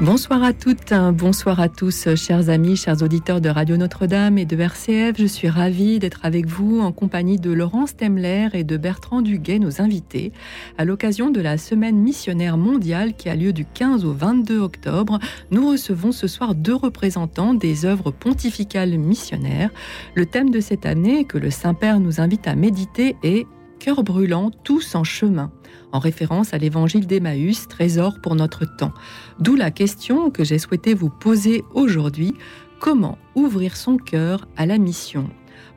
Bonsoir à toutes, bonsoir à tous, chers amis, chers auditeurs de Radio Notre-Dame et de RCF. Je suis ravie d'être avec vous en compagnie de Laurence Temler et de Bertrand Duguay, nos invités, à l'occasion de la semaine missionnaire mondiale qui a lieu du 15 au 22 octobre. Nous recevons ce soir deux représentants des œuvres pontificales missionnaires. Le thème de cette année que le Saint-Père nous invite à méditer est Cœur brûlant, tous en chemin. En référence à l'évangile d'Emmaüs, trésor pour notre temps. D'où la question que j'ai souhaité vous poser aujourd'hui, comment ouvrir son cœur à la mission?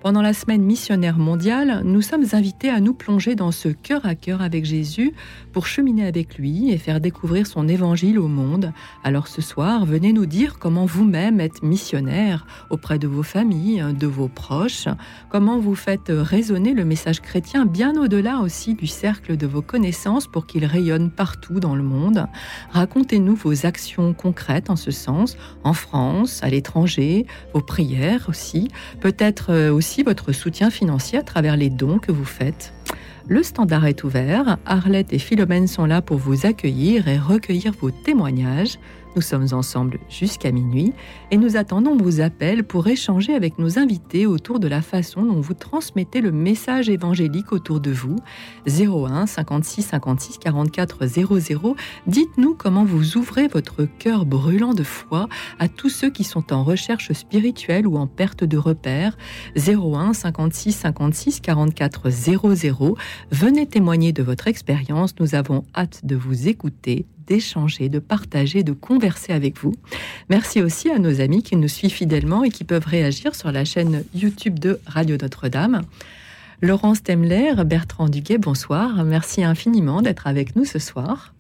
Pendant la semaine missionnaire mondiale, nous sommes invités à nous plonger dans ce cœur à cœur avec Jésus pour cheminer avec lui et faire découvrir son évangile au monde. Alors ce soir, venez nous dire comment vous-même êtes missionnaire auprès de vos familles, de vos proches, comment vous faites résonner le message chrétien bien au-delà aussi du cercle de vos connaissances pour qu'il rayonne partout dans le monde. Racontez-nous vos actions concrètes en ce sens, en France, à l'étranger, vos prières aussi, peut-être euh, votre soutien financier à travers les dons que vous faites. Le standard est ouvert, Arlette et Philomène sont là pour vous accueillir et recueillir vos témoignages. Nous sommes ensemble jusqu'à minuit et nous attendons vos appels pour échanger avec nos invités autour de la façon dont vous transmettez le message évangélique autour de vous. 01 56 56 44 00. Dites-nous comment vous ouvrez votre cœur brûlant de foi à tous ceux qui sont en recherche spirituelle ou en perte de repères. 01 56 56 44 00. Venez témoigner de votre expérience. Nous avons hâte de vous écouter d'échanger, de partager, de converser avec vous. Merci aussi à nos amis qui nous suivent fidèlement et qui peuvent réagir sur la chaîne YouTube de Radio Notre-Dame. Laurence Temler, Bertrand Duguet, bonsoir. Merci infiniment d'être avec nous ce soir.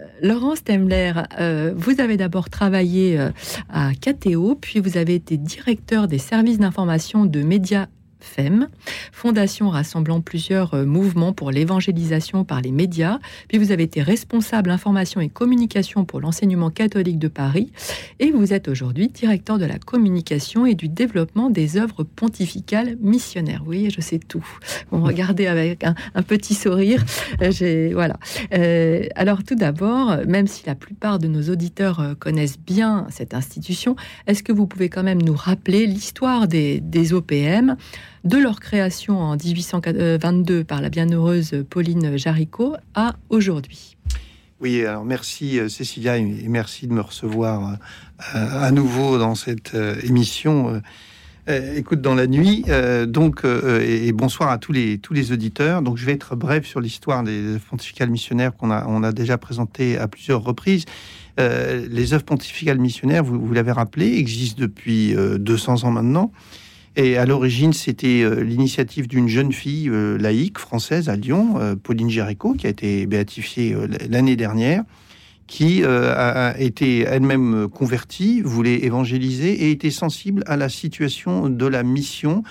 Euh, Laurence Temler, euh, vous avez d'abord travaillé euh, à KTO, puis vous avez été directeur des services d'information de médias FEM, fondation rassemblant plusieurs euh, mouvements pour l'évangélisation par les médias. Puis vous avez été responsable information et communication pour l'enseignement catholique de Paris. Et vous êtes aujourd'hui directeur de la communication et du développement des œuvres pontificales missionnaires. Vous voyez, je sais tout. Bon, regardez avec un, petit sourire. Euh, voilà. Euh, alors tout d'abord, même si la plupart de nos auditeurs connaissent bien cette institution, est-ce que vous pouvez quand même nous rappeler l'histoire des OPM de leur création en 1822 par la bienheureuse Pauline Jaricot à aujourd'hui. Oui, alors merci euh, Cécilia et merci de me recevoir euh, à nouveau dans cette euh, émission. écoute dans la nuit, donc et, bonsoir à tous les tous les auditeurs. Donc je vais être bref sur l'histoire des pontificales missionnaires qu'on a on a déjà présenté à plusieurs reprises. les œuvres pontificales missionnaires, vous, vous l'avez rappelé, existent depuis 200 ans maintenant. Et à l'origine, c'était euh, l'initiative d'une jeune fille euh, laïque française à Lyon, euh, Pauline Géricault, qui a été béatifiée l'année dernière, qui a été elle-même convertie, voulait évangéliser et était sensible à la situation de la mission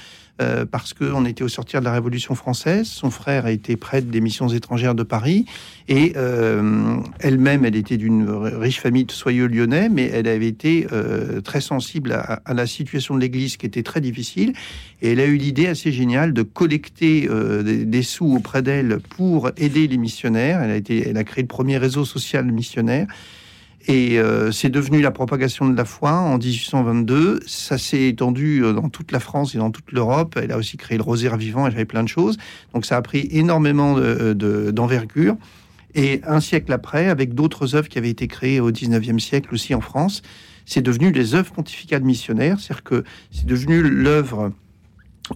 euh, parce qu'on était au sortir de la Révolution française. Son frère a été prêtre des missions étrangères de Paris et euh, elle-même, elle était d'une riche famille de soyeux lyonnais, mais elle avait été euh, très sensible à, la situation de l'Église qui était très difficile. Et elle a eu l'idée assez géniale de collecter des, sous auprès d'elle pour aider les missionnaires. Elle a, été, elle a créé le premier réseau social missionnaire. Et euh, c'est devenu la propagation de la foi en 1822. Ça s'est étendu euh, dans toute la France et dans toute l'Europe. Elle a aussi créé le rosaire vivant, elle fait plein de choses. Donc ça a pris énormément d'envergure. et un siècle après, avec d'autres œuvres qui avaient été créées au 19e siècle aussi en France, c'est devenu les œuvres pontificales missionnaires. C'est-à-dire que c'est devenu l'œuvre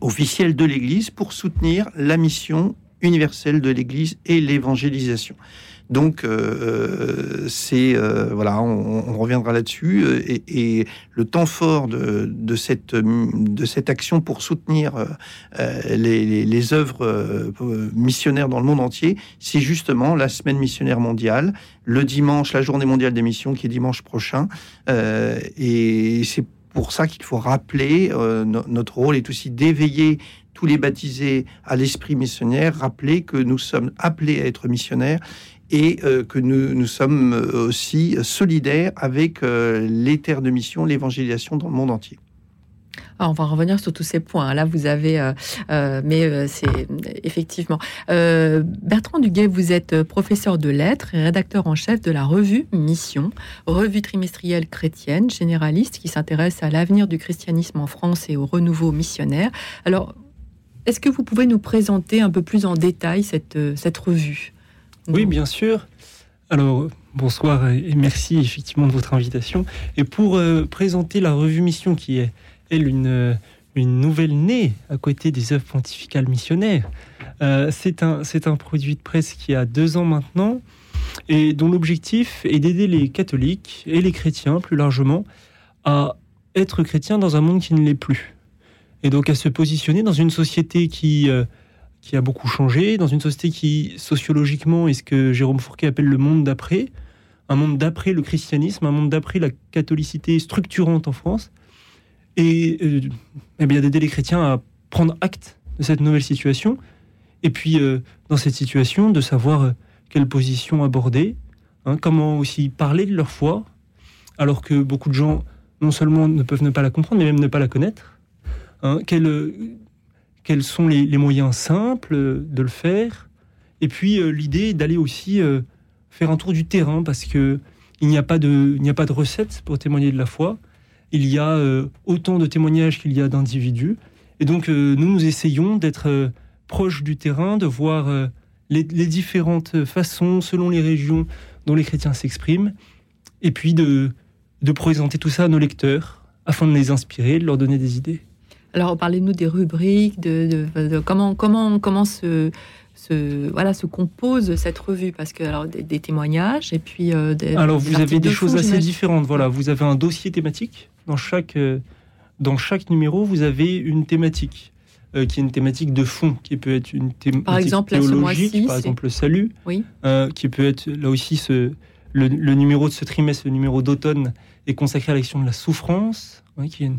officielle de l'Église pour soutenir la mission universelle de l'Église et l'évangélisation. Donc, euh, euh, c'est euh, voilà, on, reviendra là-dessus. Et, le temps fort de, cette de cette action pour soutenir les, les, œuvres missionnaires dans le monde entier, c'est justement la semaine missionnaire mondiale, le dimanche, la journée mondiale des missions qui est dimanche prochain. et c'est pour ça qu'il faut rappeler notre rôle est aussi d'éveiller tous les baptisés à l'esprit missionnaire, rappeler que nous sommes appelés à être missionnaires et que nous, nous, sommes aussi solidaires avec les terres de mission, l'évangélisation dans le monde entier. Ah, on va revenir sur tous ces points. Là, vous avez, euh, euh, mais euh, c'est effectivement. Bertrand Duguay, vous êtes professeur de lettres et rédacteur en chef de la revue Mission, revue trimestrielle chrétienne, généraliste qui s'intéresse à l'avenir du christianisme en France et au renouveau missionnaire. Alors, est-ce que vous pouvez nous présenter un peu plus en détail cette, cette revue? Oui, bien sûr. Alors, bonsoir et merci effectivement de votre invitation. Et pour présenter la revue Mission qui est elle, une, une nouvelle née à côté des œuvres pontificales missionnaires. Euh, c'est un, un produit de presse qui a deux ans maintenant et dont l'objectif est d'aider les catholiques et les chrétiens plus largement à être chrétiens dans un monde qui ne l'est plus. Et donc à se positionner dans une société qui, euh, qui a beaucoup changé, dans une société qui sociologiquement est ce que Jérôme Fourquet appelle le monde d'après, un monde d'après le christianisme, un monde d'après la catholicité structurante en France, et euh, eh bien d'aider les chrétiens à prendre acte de cette nouvelle situation, et puis euh, dans cette situation de savoir euh, quelle position aborder, hein, comment aussi parler de leur foi, alors que beaucoup de gens non seulement ne peuvent ne pas la comprendre, mais même ne pas la connaître. Hein, quels sont les, moyens simples de le faire Et puis l'idée d'aller aussi faire un tour du terrain, parce que il n'y a pas de, recette pour témoigner de la foi il y a euh, autant de témoignages qu'il y a d'individus. Et donc, euh, nous, nous essayons d'être euh, proches du terrain, de voir les, différentes façons, selon les régions, dont les chrétiens s'expriment, et puis de présenter tout ça à nos lecteurs, afin de les inspirer, de leur donner des idées. Alors, parlez-nous des rubriques, de, comment, comment, comment se, voilà, se compose cette revue Parce que alors des, témoignages et puis des, alors vous avez des choses assez différentes. Voilà, vous avez un dossier thématique dans chaque, euh, dans chaque numéro, vous avez une thématique. Euh, qui est une thématique de fond, qui peut être une thématique par exemple, théologique, par exemple le salut, oui. Euh, qui peut être là aussi ce, le, numéro de ce trimestre, le numéro d'automne, est consacré à l'action de la souffrance, qui est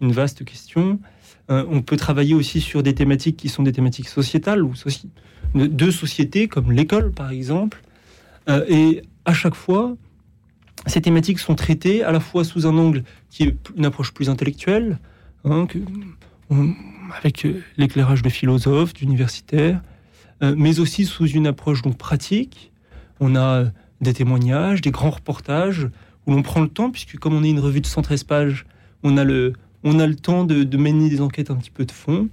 une, vaste question. On peut travailler aussi sur des thématiques qui sont des thématiques sociétales ou de sociétés, comme l'école par exemple. et à chaque fois, ces thématiques sont traitées à la fois sous un angle qui est une approche plus intellectuelle, hein, avec euh, l'éclairage de philosophes, d'universitaires, euh, mais aussi sous une approche donc pratique. On a euh, des témoignages, des grands reportages où l'on prend le temps, puisque comme on est une revue de 113 pages, on a le, on a le temps de, mener des enquêtes un petit peu de fond,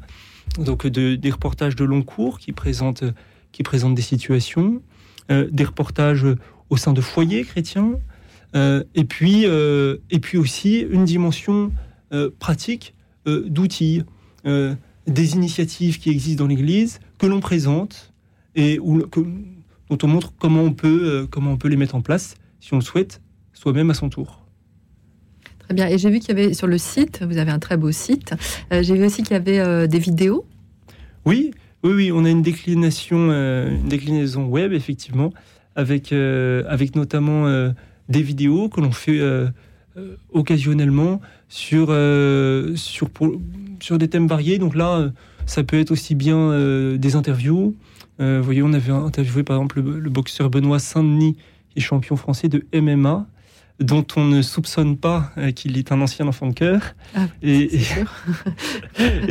donc de, des reportages de long cours qui présentent, qui présentent des situations, des reportages au sein de foyers chrétiens, euh, et, puis, euh, et puis aussi une dimension euh, pratique d'outils, des initiatives qui existent dans l'Église que l'on présente et où, dont on montre comment on, peut, comment on peut les mettre en place, si on le souhaite, soi-même à son tour. Bien. Et j'ai vu qu'il y avait sur le site, vous avez un très beau site, j'ai vu aussi qu'il y avait des vidéos. Oui, oui, oui, on a une déclination, une déclinaison web, effectivement, avec, avec notamment des vidéos que l'on fait euh, euh, occasionnellement sur, euh, sur, sur des thèmes variés. Donc là, ça peut être aussi bien des interviews. vous voyez, on avait interviewé par exemple le, boxeur Benoît Saint-Denis, qui est champion français de MMA dont on ne soupçonne pas qu'il est un ancien enfant de cœur. Ah, et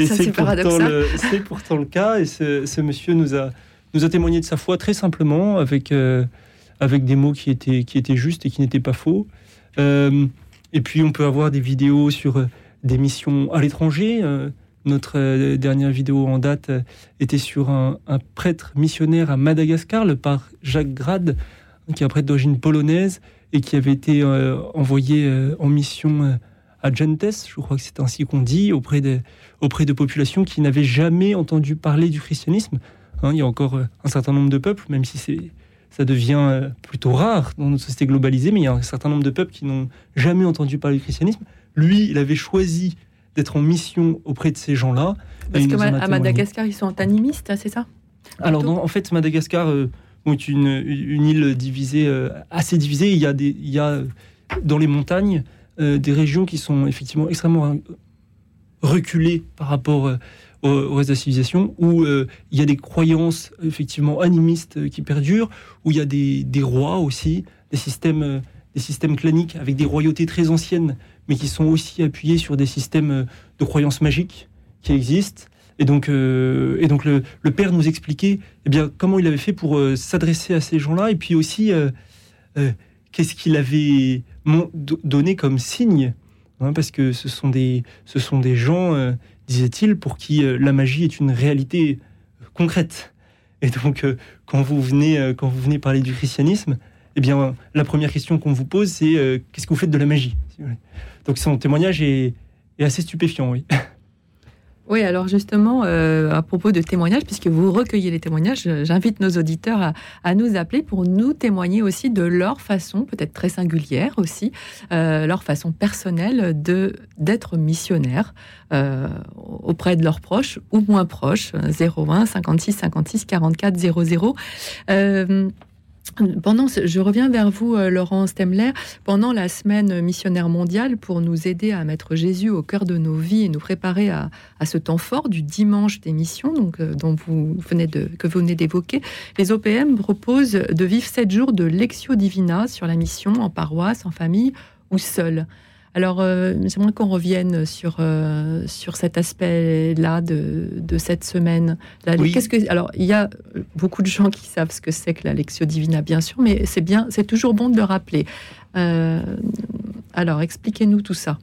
c'est pourtant, le, pourtant le cas. Et ce, monsieur nous a, nous a témoigné de sa foi très simplement, avec, avec des mots qui étaient, qui étaient justes et qui n'étaient pas faux. Euh, et puis on peut avoir des vidéos sur euh, des missions à l'étranger. Euh, notre dernière vidéo en date était sur un, prêtre missionnaire à Madagascar, le père Jacques Grade, qui est un prêtre d'origine polonaise et qui avait été envoyé en mission à Gentes, je crois que c'est ainsi qu'on dit, auprès de, auprès de populations qui n'avaient jamais entendu parler du christianisme. Hein, il y a encore un certain nombre de peuples, même si c'est ça devient euh, plutôt rare dans notre société globalisée, mais il y a un certain nombre de peuples qui n'ont jamais entendu parler du christianisme. Lui, il avait choisi d'être en mission auprès de ces gens-là. Parce qu'à Madagascar, ils sont animistes, c'est ça? Alors, en fait, Madagascar euh, est une, une, île divisée, euh, assez divisée. Il y, a des, il y a dans les montagnes des régions qui sont effectivement extrêmement reculées par rapport au, reste de la civilisation, où il y a des croyances effectivement animistes qui perdurent, où il y a des, des rois aussi, des systèmes, des systèmes claniques avec des royautés très anciennes, mais qui sont aussi appuyés sur des systèmes de croyances magiques qui existent. Et donc, euh, et donc le, père nous expliquait eh bien, comment il avait fait pour euh, s'adresser à ces gens-là, et puis aussi euh, qu'est-ce qu'il avait donné comme signe, hein, parce que ce sont des, ce sont des gens, disait-il, pour qui la magie est une réalité concrète. Et donc, quand vous venez, quand vous venez parler du christianisme, eh bien, la première question qu'on vous pose, c'est qu'est-ce que vous faites de la magie Donc, son témoignage est, est assez stupéfiant, oui. Oui, alors justement, euh, à propos de témoignages, puisque vous recueillez les témoignages, j'invite nos auditeurs à, nous appeler pour nous témoigner aussi de leur façon, peut-être très singulière aussi, euh, leur façon personnelle de d'être missionnaire euh, auprès de leurs proches ou moins proches. 01 56 56 44 00. Pendant, je reviens vers vous, euh, Laurent Stemler. Pendant la semaine missionnaire mondiale, pour nous aider à mettre Jésus au cœur de nos vies et nous préparer à, ce temps fort du dimanche des missions, donc euh, dont vous venez de, que vous venez d'évoquer, les OPM proposent de vivre sept jours de lectio divina sur la mission en paroisse, en famille ou seul. Alors, euh, j'aimerais qu'on revienne sur, euh, sur cet aspect-là de, de, cette semaine. Qu'est-ce que, alors, il y a beaucoup de gens qui savent ce que c'est que la Lectio Divina, bien sûr, mais c'est bien, c'est toujours bon de le rappeler. Euh, alors, expliquez-nous tout ça.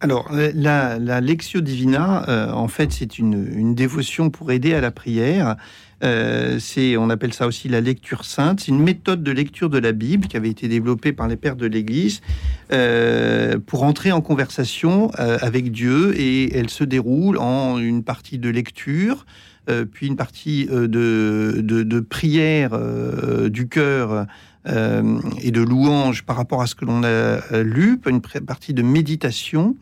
Alors, la, la Lectio Divina, en fait, c'est une, une, dévotion pour aider à la prière. Euh, c'est, on appelle ça aussi la lecture sainte. C'est une méthode de lecture de la Bible qui avait été développée par les pères de l'Église euh, pour entrer en conversation euh, avec Dieu et elle se déroule en une partie de lecture, puis une partie de, prière du cœur. et de louange par rapport à ce que l'on a lu, une partie de méditation,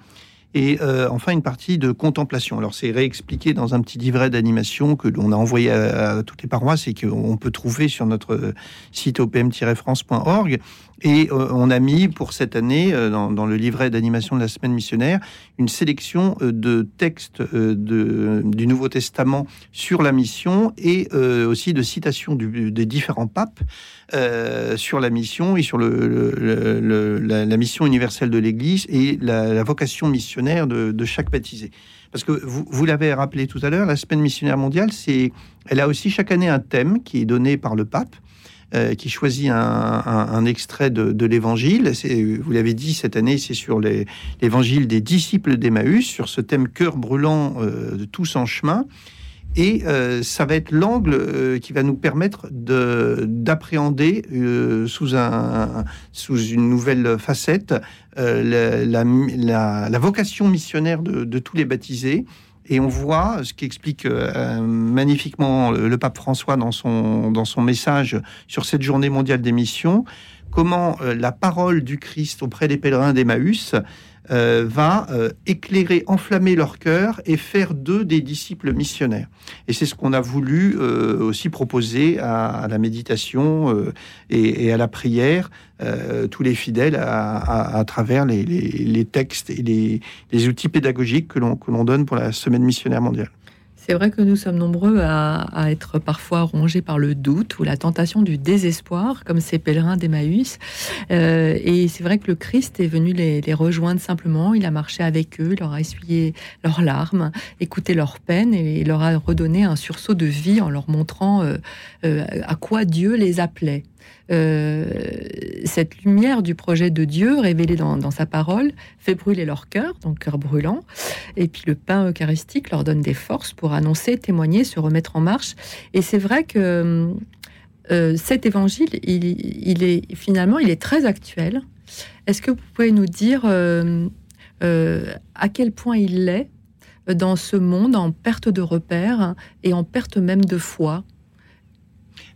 et euh, enfin une partie de contemplation. Alors c'est réexpliqué dans un petit livret d'animation que l'on a envoyé à, toutes les paroisses et qu'on peut trouver sur notre site opm-france.org. Et euh, on a mis pour cette année, euh, dans, le livret d'animation de la semaine missionnaire, une sélection de textes du Nouveau Testament sur la mission et aussi de citations des différents papes sur la mission et sur la, mission universelle de l'Église et la, vocation missionnaire de, chaque baptisé. Parce que vous, l'avez rappelé tout à l'heure, la semaine missionnaire mondiale, elle a aussi chaque année un thème qui est donné par le pape. Euh, qui choisit un, extrait de, l'évangile. Vous l'avez dit, cette année, c'est sur l'évangile des disciples d'Emmaüs, sur ce thème cœur brûlant euh, de tous en chemin. Et euh, ça va être l'angle qui va nous permettre d'appréhender sous, un, sous une nouvelle facette la, la, vocation missionnaire de, de tous les baptisés. Et on voit ce qui explique euh, magnifiquement le, pape François dans son, dans son message sur cette journée mondiale des missions, comment euh, la parole du Christ auprès des pèlerins d'Emmaüs euh, va euh, éclairer, enflammer leur cœur et faire d'eux des disciples missionnaires. Et c'est ce qu'on a voulu euh, aussi proposer à, la méditation et, à la prière, tous les fidèles à, travers les, textes et les, les outils pédagogiques que l'on donne pour la semaine missionnaire mondiale. C'est vrai que nous sommes nombreux à, être parfois rongés par le doute ou la tentation du désespoir, comme ces pèlerins d'Emmaüs. Euh, et c'est vrai que le Christ est venu les, rejoindre simplement. Il a marché avec eux, leur a essuyé leurs larmes, écouté leurs peines et leur a redonné un sursaut de vie en leur montrant euh, euh, à quoi Dieu les appelait. Euh, cette lumière du projet de Dieu révélée dans, sa parole fait brûler leur cœur, donc cœur brûlant. Et puis le pain eucharistique leur donne des forces pour annoncer, témoigner, se remettre en marche. Et c'est vrai que euh, cet évangile, il, est finalement, il est très actuel. Est-ce que vous pouvez nous dire euh, à quel point il l'est dans ce monde en perte de repères et en perte même de foi?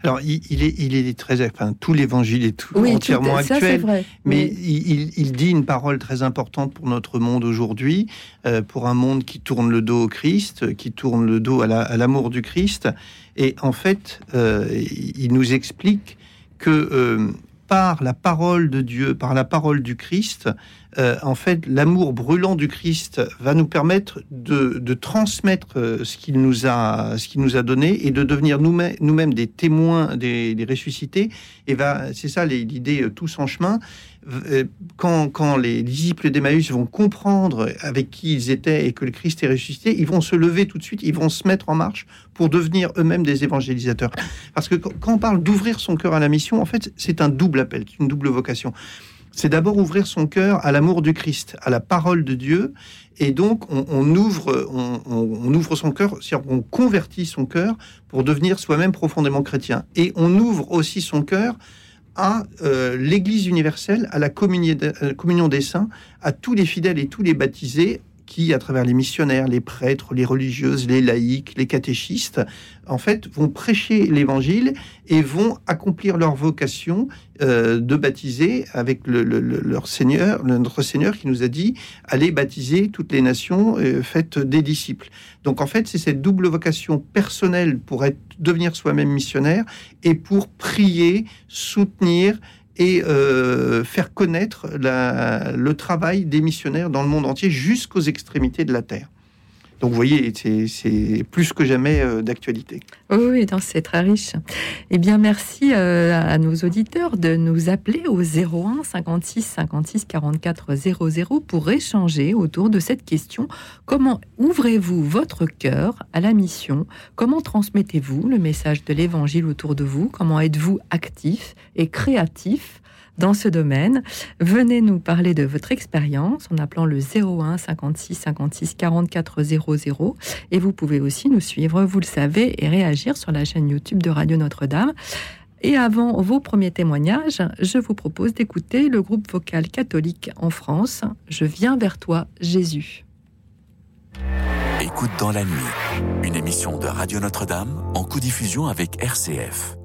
Alors, il, est, il est très, enfin, tout l'évangile est tout, entièrement actuel, mais il, dit une parole très importante pour notre monde aujourd'hui, euh, pour un monde qui tourne le dos au Christ, qui tourne le dos à l'amour du Christ, et en fait, euh, il nous explique que euh, par la parole de Dieu, par la parole du Christ, euh, en fait, l'amour brûlant du Christ va nous permettre de, transmettre euh, ce qu'il nous a, donné et de devenir nous-mêmes, des témoins des, ressuscités. Et va, c'est ça l'idée tous en chemin. Quand, quand les disciples d'Emmaüs vont comprendre avec qui ils étaient et que le Christ est ressuscité, ils vont se lever tout de suite, ils vont se mettre en marche pour devenir eux-mêmes des évangélisateurs. Parce que quand on parle d'ouvrir son cœur à la mission, en fait, c'est un double appel, une double vocation. C'est d'abord ouvrir son cœur à l'amour du Christ, à la parole de Dieu, et donc on, ouvre, on, ouvre son cœur, c'est-à-dire on convertit son cœur pour devenir soi-même profondément chrétien. Et on ouvre aussi son cœur à euh, l'Église universelle, à la communion des saints, à tous les fidèles et tous les baptisés qui, à travers les missionnaires, les prêtres, les religieuses, les laïcs, les catéchistes, en fait, vont prêcher l'évangile et vont accomplir leur vocation euh, de baptiser avec le, leur Seigneur, notre Seigneur qui nous a dit allez baptiser toutes les nations, euh, faites des disciples. Donc en fait, c'est cette double vocation personnelle pour être, devenir soi-même missionnaire et pour prier, soutenir et euh, faire connaître le travail des missionnaires dans le monde entier jusqu'aux extrémités de la Terre. Donc vous voyez, c'est plus que jamais euh, d'actualité. Oui, c'est très riche. Eh bien, merci euh, à nos auditeurs de nous appeler au 01 56 56 44 00 pour échanger autour de cette question. Comment ouvrez-vous votre cœur à la mission? Comment transmettez-vous le message de l'Évangile autour de vous? Comment êtes-vous actif et créatif dans ce domaine. Venez nous parler de votre expérience en appelant le 01 56 56 44 00 et vous pouvez aussi nous suivre, vous le savez, et réagir sur la chaîne YouTube de Radio Notre-Dame. Et avant vos premiers témoignages, je vous propose d'écouter le groupe vocal catholique en France, Je viens vers toi, Jésus. Écoute dans la nuit, une émission de Radio Notre-Dame en co-diffusion avec RCF.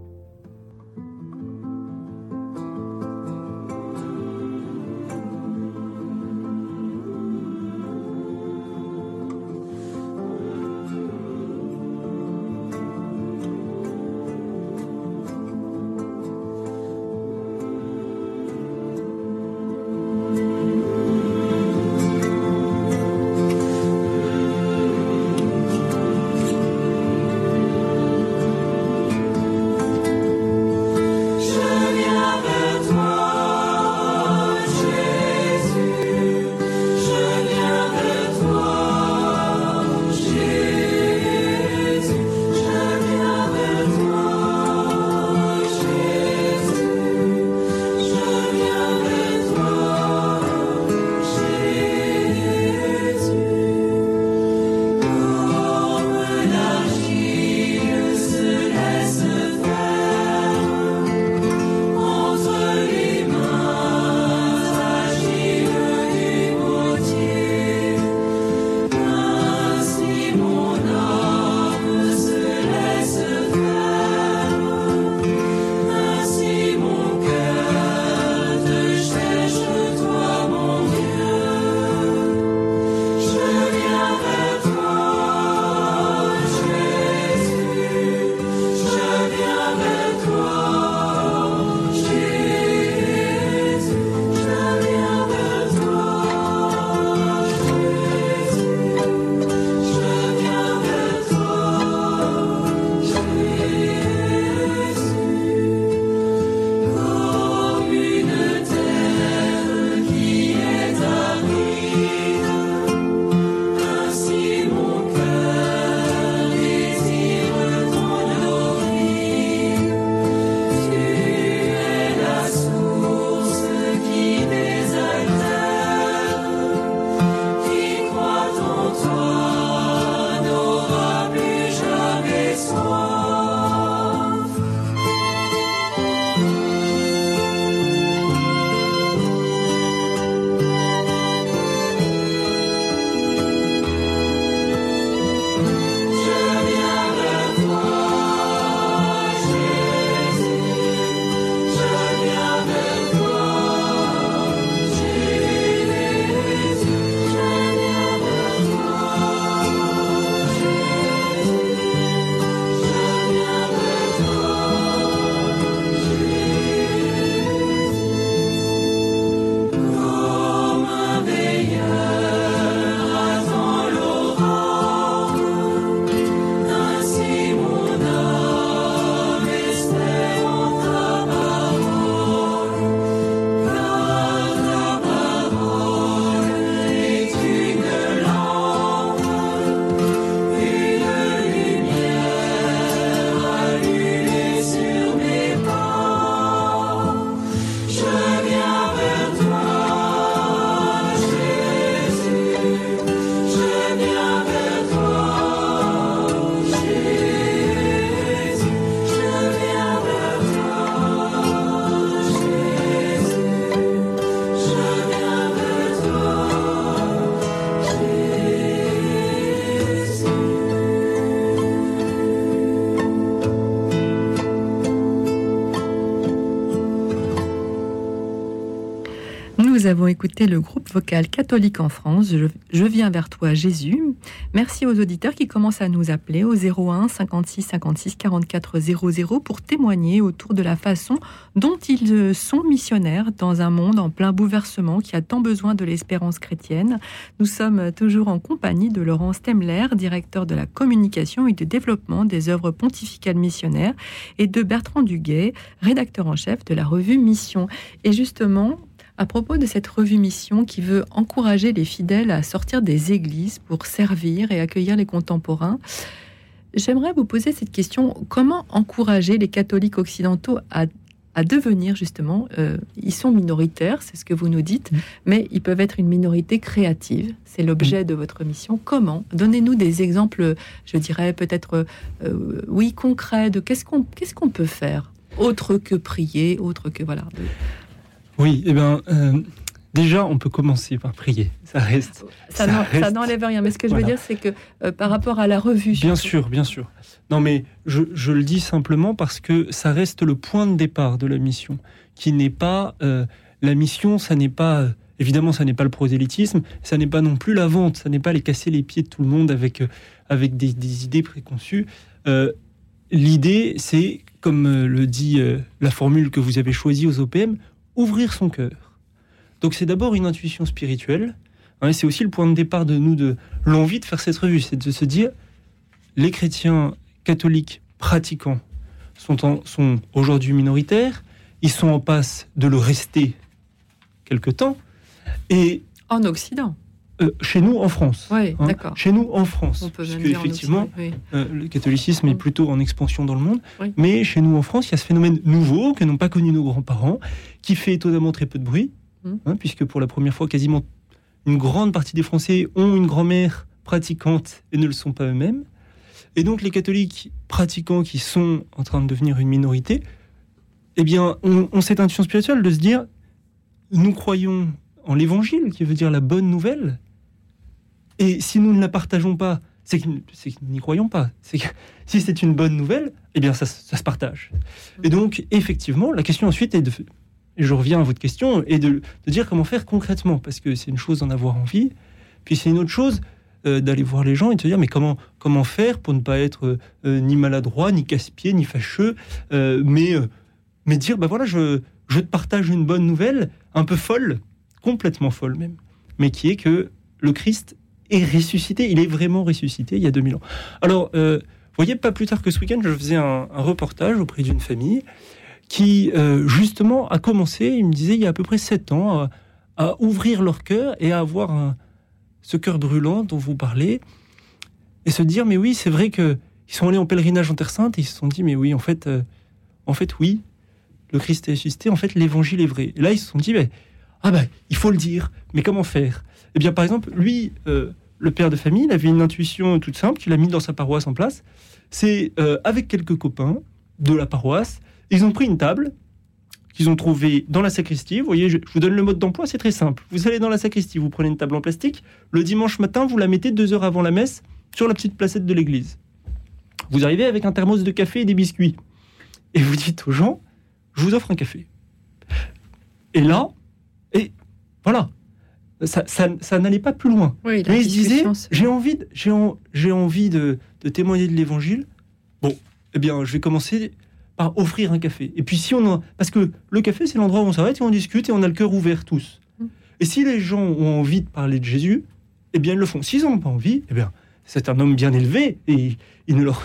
Avons écouté le groupe vocal catholique en France, je, viens vers toi Jésus. Merci aux auditeurs qui commencent à nous appeler au 01 56 56 44 00 pour témoigner autour de la façon dont ils sont missionnaires dans un monde en plein bouleversement qui a tant besoin de l'espérance chrétienne. Nous sommes toujours en compagnie de Laurence Temler, directeur de la communication et du développement des œuvres pontificales missionnaires, et de Bertrand Duguay, rédacteur en chef de la revue Mission. Et justement, à propos de cette revue Mission qui veut encourager les fidèles à sortir des églises pour servir et accueillir les contemporains, j'aimerais vous poser cette question. Comment encourager les catholiques occidentaux à, devenir justement, euh, ils sont minoritaires, c'est ce que vous nous dites, mmh. mais ils peuvent être une minorité créative. C'est l'objet mmh. de votre mission. Comment? Donnez-nous des exemples, je dirais peut-être, euh, oui, concrets de qu'est-ce qu'on qu'est-ce qu'on peut faire autre que prier, autre que voilà. Oui, eh bien, euh, déjà, on peut commencer par prier. Ça reste. Ça, n'enlève rien. Mais ce que je veux dire, c'est que euh, par rapport à la revue. Bien sûr, bien sûr. Non, mais je, le dis simplement parce que ça reste le point de départ de la mission, qui n'est pas euh, la mission. Ça n'est pas évidemment, ça n'est pas le prosélytisme. Ça n'est pas non plus la vente. Ça n'est pas les casser les pieds de tout le monde avec avec des, idées préconçues. L'idée, c'est, comme le dit la formule que vous avez choisie aux OPM, ouvrir son cœur. Donc c'est d'abord une intuition spirituelle. Hein, c'est aussi le point de départ de nous, de l'envie de faire cette revue, c'est de se dire, les chrétiens catholiques pratiquants sont, sont aujourd'hui minoritaires, ils sont en passe de le rester quelque temps. Et en Occident. Euh, chez nous en France. Oui, hein, d'accord. Chez nous en France. parce que, effectivement, euh, le catholicisme est plutôt en expansion dans le monde. Mais chez nous en France, il y a ce phénomène nouveau que n'ont pas connu nos grands-parents, qui fait étonnamment très peu de bruit, mm. hein, puisque pour la première fois, quasiment une grande partie des Français ont une grand-mère pratiquante et ne le sont pas eux-mêmes. Et donc les catholiques pratiquants qui sont en train de devenir une minorité, eh bien, ont, ont cette intuition spirituelle de se dire, nous croyons en l'évangile, qui veut dire la bonne nouvelle, et si nous ne la partageons pas, c'est que, nous n'y croyons pas. C'est que si c'est une bonne nouvelle, eh bien ça, se partage. Et donc, effectivement, la question ensuite est de, et je reviens à votre question, et de, dire comment faire concrètement, parce que c'est une chose d'en avoir envie, puis c'est une autre chose euh, d'aller voir les gens et de se dire mais comment comment faire pour ne pas être euh, ni maladroit, ni casse-pied, ni fâcheux, euh, mais mais dire bah voilà je je te partage une bonne nouvelle, un peu folle, complètement folle même, mais qui est que le Christ est ressuscité. Il est vraiment ressuscité il y a 2000 ans. Alors, euh, voyez, pas plus tard que ce week-end, je faisais un, reportage auprès d'une famille qui, euh, justement, a commencé, il me disait, il y a à peu près 7 ans, à, ouvrir leur cœur et à avoir ce cœur brûlant dont vous parlez, et se dire, mais oui, c'est vrai que ils sont allés en pèlerinage en Terre Sainte et ils se sont dit, mais oui, en fait, euh, en fait, oui, le Christ est ressuscité, en fait, l'évangile est vrai. Et là, ils se sont dit, mais, ah ben, il faut le dire, mais comment faire? Eh bien, par exemple, lui, euh, le père de famille, il avait une intuition toute simple qu'il a mis dans sa paroisse en place. C'est euh, avec quelques copains de la paroisse, ils ont pris une table qu'ils ont trouvée dans la sacristie. Vous voyez, je, vous donne le mode d'emploi, c'est très simple. Vous allez dans la sacristie, vous prenez une table en plastique. Le dimanche matin, vous la mettez deux heures avant la messe sur la petite placette de l'église. Vous arrivez avec un thermos de café et des biscuits. Et vous dites aux gens, je vous offre un café. Et là, et voilà, ça, n'allait pas plus loin. Mais il se disait, j'ai envie, j'ai, envie de, témoigner de l'évangile. Bon, eh bien, je vais commencer par offrir un café. Et puis si on parce que le café, c'est l'endroit où on s'arrête et on discute et on a le cœur ouvert tous. Mm. Et si les gens ont envie de parler de Jésus, eh bien, ils le font. S'ils n'ont pas envie, eh bien, c'est un homme bien élevé et il ne leur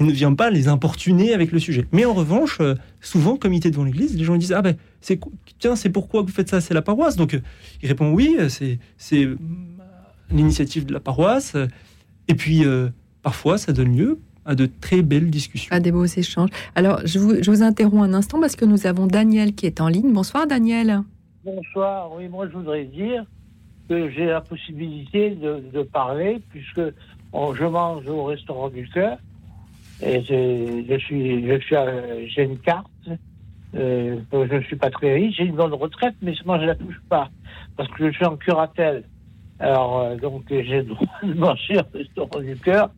il ne vient pas les importuner avec le sujet. Mais en revanche, euh, souvent, comité devant l'église, les gens disent Ah ben, c'est, tiens, c'est pourquoi vous faites ça C'est la paroisse. Donc, euh, il répond Oui, euh, c'est, c'est l'initiative de la paroisse. Et puis, parfois, ça donne lieu à de très belles discussions. À des beaux échanges. Alors, je vous, je vous interromps un instant parce que nous avons Daniel qui est en ligne. Bonsoir, Daniel. Bonsoir. Oui, moi, je voudrais dire que j'ai la possibilité de, de parler puisque je mange au restaurant du cœur et je, suis, je suis, j'ai une carte. Euh, je ne suis pas très riche. J'ai une bonne retraite, mais moi je la touche pas parce que je suis en curatelle. Alors euh, donc j'ai le droit de manger au restaurant du cœur.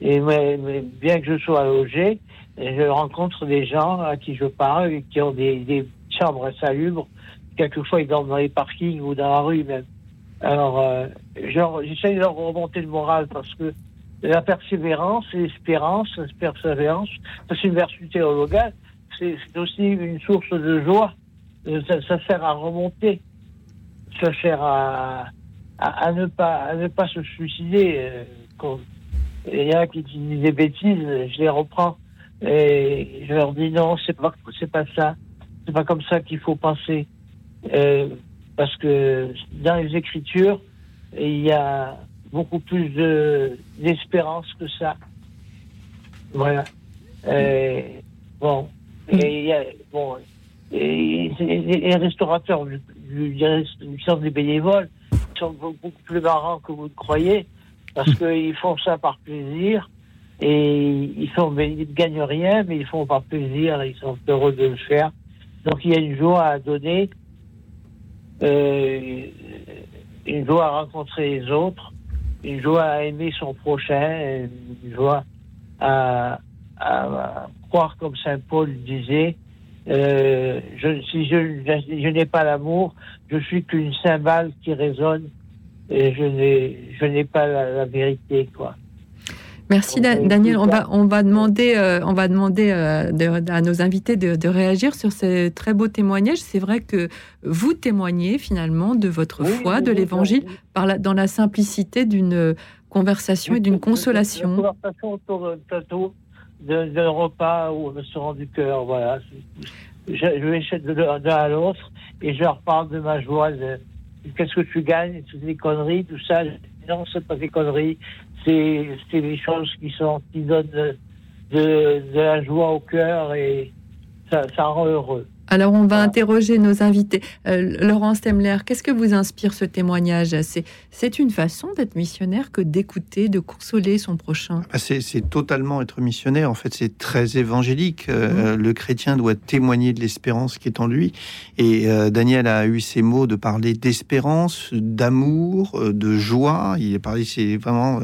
Et mais, bien que je sois logé, je rencontre des gens à qui je parle et qui ont des, des chambres salubres quelquefois, ils dorment dans les parkings ou dans la rue même. Alors, euh, j'essaie de leur remonter le moral parce que la persévérance, l'espérance, la persévérance, c'est une vertu théologale, c'est aussi une source de joie. Euh, ça, ça, sert à remonter, ça sert à, à, ne pas à ne pas se suicider. Euh, il y a qui disent des bêtises, je les reprends et je leur dis non, c'est pas c'est pas ça, c'est pas comme ça qu'il faut penser, euh, parce que dans les Écritures il y a beaucoup plus de d'espérance que ça. Voilà. Et, bon, et il y a bon. Et les restaurateurs du, du, du centre des bénévoles sont beaucoup plus marrants que vous le croyez parce qu'ils font ça par plaisir et ils font, ils ne gagnent rien, mais ils font par plaisir, ils sont heureux de le faire. Donc il y a une joie à donner, euh, une joie à rencontrer les autres, une joie à aimer son prochain, une joie à, à croire comme Saint Paul disait, euh, je, si je, je, je n'ai pas l'amour, je suis qu'une cymbale qui résonne et je n'ai, je n'ai pas la, la, vérité, quoi. Merci Daniel. On va, on va demander, euh, on va demander euh, de, à nos invités de, de, réagir sur ces très beaux témoignages. C'est vrai que vous témoignez finalement de votre oui, foi, oui, de l'Évangile, par la, dans la simplicité d'une conversation et d'une consolation. Une conversation autour d'un plateau, d'un repas ou au restaurant du cœur. Voilà. Je, je vais de l'un à l'autre et je leur parle de ma joie. De, qu'est-ce que tu gagnes, toutes les conneries, tout ça. Non, c'est pas des conneries, c'est des choses qui sont qui donnent de, de, de la joie au cœur et ça, ça rend heureux. Alors, on va voilà. interroger nos invités. Euh, Laurence Temler, qu'est-ce que vous inspire ce témoignage? C'est une façon d'être missionnaire que d'écouter, de consoler son prochain. Ah, c'est totalement être missionnaire. En fait, c'est très évangélique. Euh, mmh. Le chrétien doit témoigner de l'espérance qui est en lui. Et euh, Daniel a eu ces mots de parler d'espérance, d'amour, euh, de joie. Il a parlé, c'est vraiment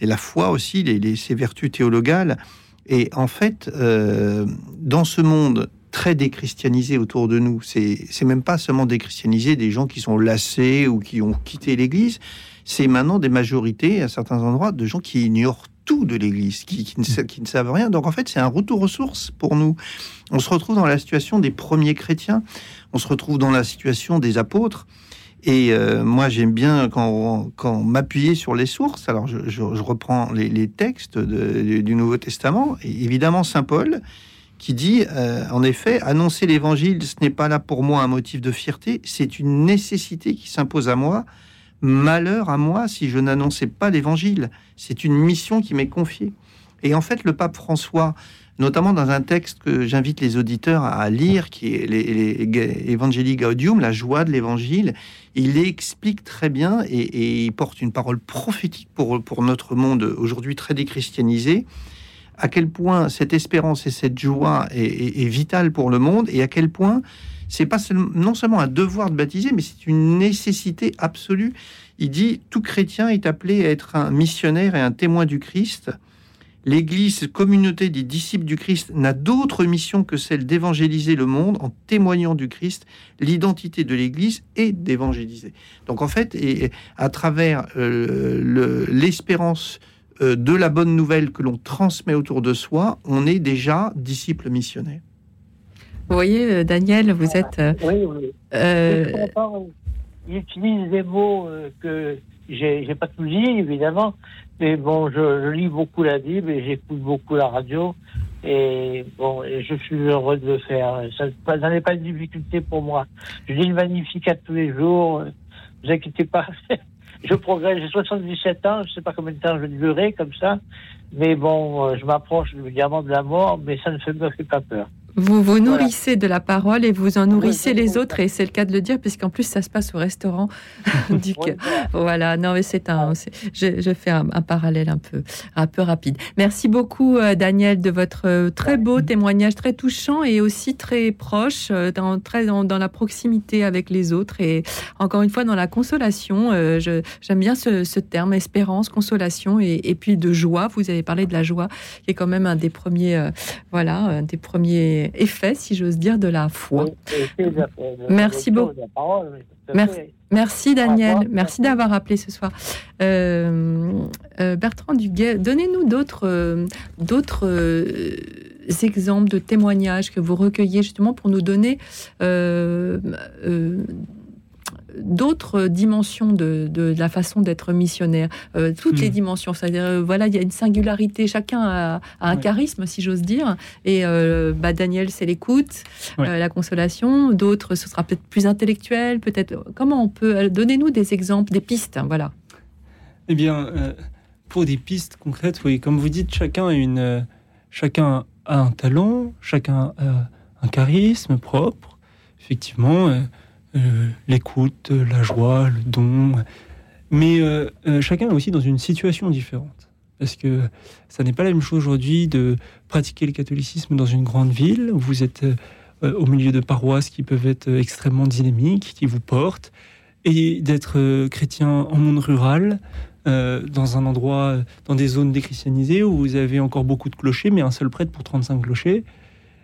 et la foi aussi, les, les, ses vertus théologales. Et en fait, euh, dans ce monde très déchristianisé autour de nous. C'est même pas seulement déchristianisé des gens qui sont lassés ou qui ont quitté l'Église. C'est maintenant des majorités à certains endroits de gens qui ignorent tout de l'Église, qui, qui, ne, savent rien. Donc en fait, c'est un retour aux sources pour nous. On se retrouve dans la situation des premiers chrétiens. On se retrouve dans la situation des apôtres. Et euh, moi, j'aime bien quand, quand m'appuyer sur les sources. Alors, je, reprends les, textes du Nouveau Testament. Évidemment, Saint Paul, qui dit, euh, en effet, annoncer l'évangile, ce n'est pas là pour moi un motif de fierté, c'est une nécessité qui s'impose à moi. Malheur à moi si je n'annonçais pas l'évangile. C'est une mission qui m'est confiée. Et en fait, le pape François, notamment dans un texte que j'invite les auditeurs à lire, qui est l'Evangelii Gaudium, la joie de l'évangile, il explique très bien et, et, il porte une parole prophétique pour, pour notre monde aujourd'hui très déchristianisé à quel point cette espérance et cette joie est, vitale pour le monde et à quel point c'est pas seulement, non seulement un devoir de baptiser, mais c'est une nécessité absolue. Il dit tout chrétien est appelé à être un missionnaire et un témoin du Christ. L'Église, communauté des disciples du Christ, n'a d'autre mission que celle d'évangéliser le monde en témoignant du Christ. L'identité de l'Église est d'évangéliser. Donc en fait, et à travers euh, l'espérance euh, de la bonne nouvelle que l'on transmet autour de soi, on est déjà disciple missionnaire. Vous voyez, euh, Daniel, vous êtes. Euh, oui, oui. Euh... Il utilise des mots euh, que j'ai pas tout dit, évidemment, mais bon, je, je, lis beaucoup la Bible et j'écoute beaucoup la radio. Et bon, et je suis heureux de le faire. Ça, ça n'est pas de difficulté pour moi. Je lis le Magnificat tous les jours. Ne vous inquiétez pas. je progresse. J'ai 77 ans. Je sais pas combien de temps je vais durer comme ça. Mais bon, je m'approche évidemment de la mort, mais ça ne me fait pas peur. Vous vous nourrissez voilà. de la parole et vous en nourrissez les autres, et c'est le cas de le dire, puisqu'en plus ça se passe au restaurant du. Voilà, non, mais c'est un. Je, je, fais un, un, parallèle un peu, un peu rapide. Merci beaucoup, euh, Daniel, de votre euh, très beau témoignage, très touchant et aussi très proche, euh, dans, très dans, dans la proximité avec les autres et encore une fois dans la consolation. J'aime bien ce, ce, terme, espérance, consolation et, et, puis de joie. Vous avez parlé de la joie, qui est quand même un des premiers, voilà, un des premiers et, effet, si j'ose dire, de la foi. Merci beaucoup. Merci, merci, Daniel. Merci d'avoir appelé ce soir. Euh, euh, Bertrand Duguay, donnez-nous d'autres d'autres exemples de témoignages que vous recueillez justement pour nous donner d'autres dimensions de, la façon d'être missionnaire, euh, toutes les hmm. dimensions. C'est-à-dire, euh, voilà, il y a une singularité, chacun a, un charisme, si j'ose dire. Et euh, bah, Daniel, c'est l'écoute, la consolation. D'autres, ce sera peut-être plus intellectuel, peut-être. Comment on peut Donnez-nous des exemples, des pistes, voilà. Eh bien, pour des pistes concrètes, oui, comme vous dites, chacun a une, chacun a un talent, chacun a un charisme propre. Effectivement euh, l'écoute, la joie, le don. Mais euh, euh, chacun est aussi dans une situation différente. Parce que ça n'est pas la même chose aujourd'hui de pratiquer le catholicisme dans une grande ville. Où vous êtes au milieu de paroisses qui peuvent être extrêmement dynamiques, qui vous portent, et d'être chrétien en monde rural, dans un endroit, dans des zones déchristianisées où vous avez encore beaucoup de clochers, mais un seul prêtre pour 35 clochers,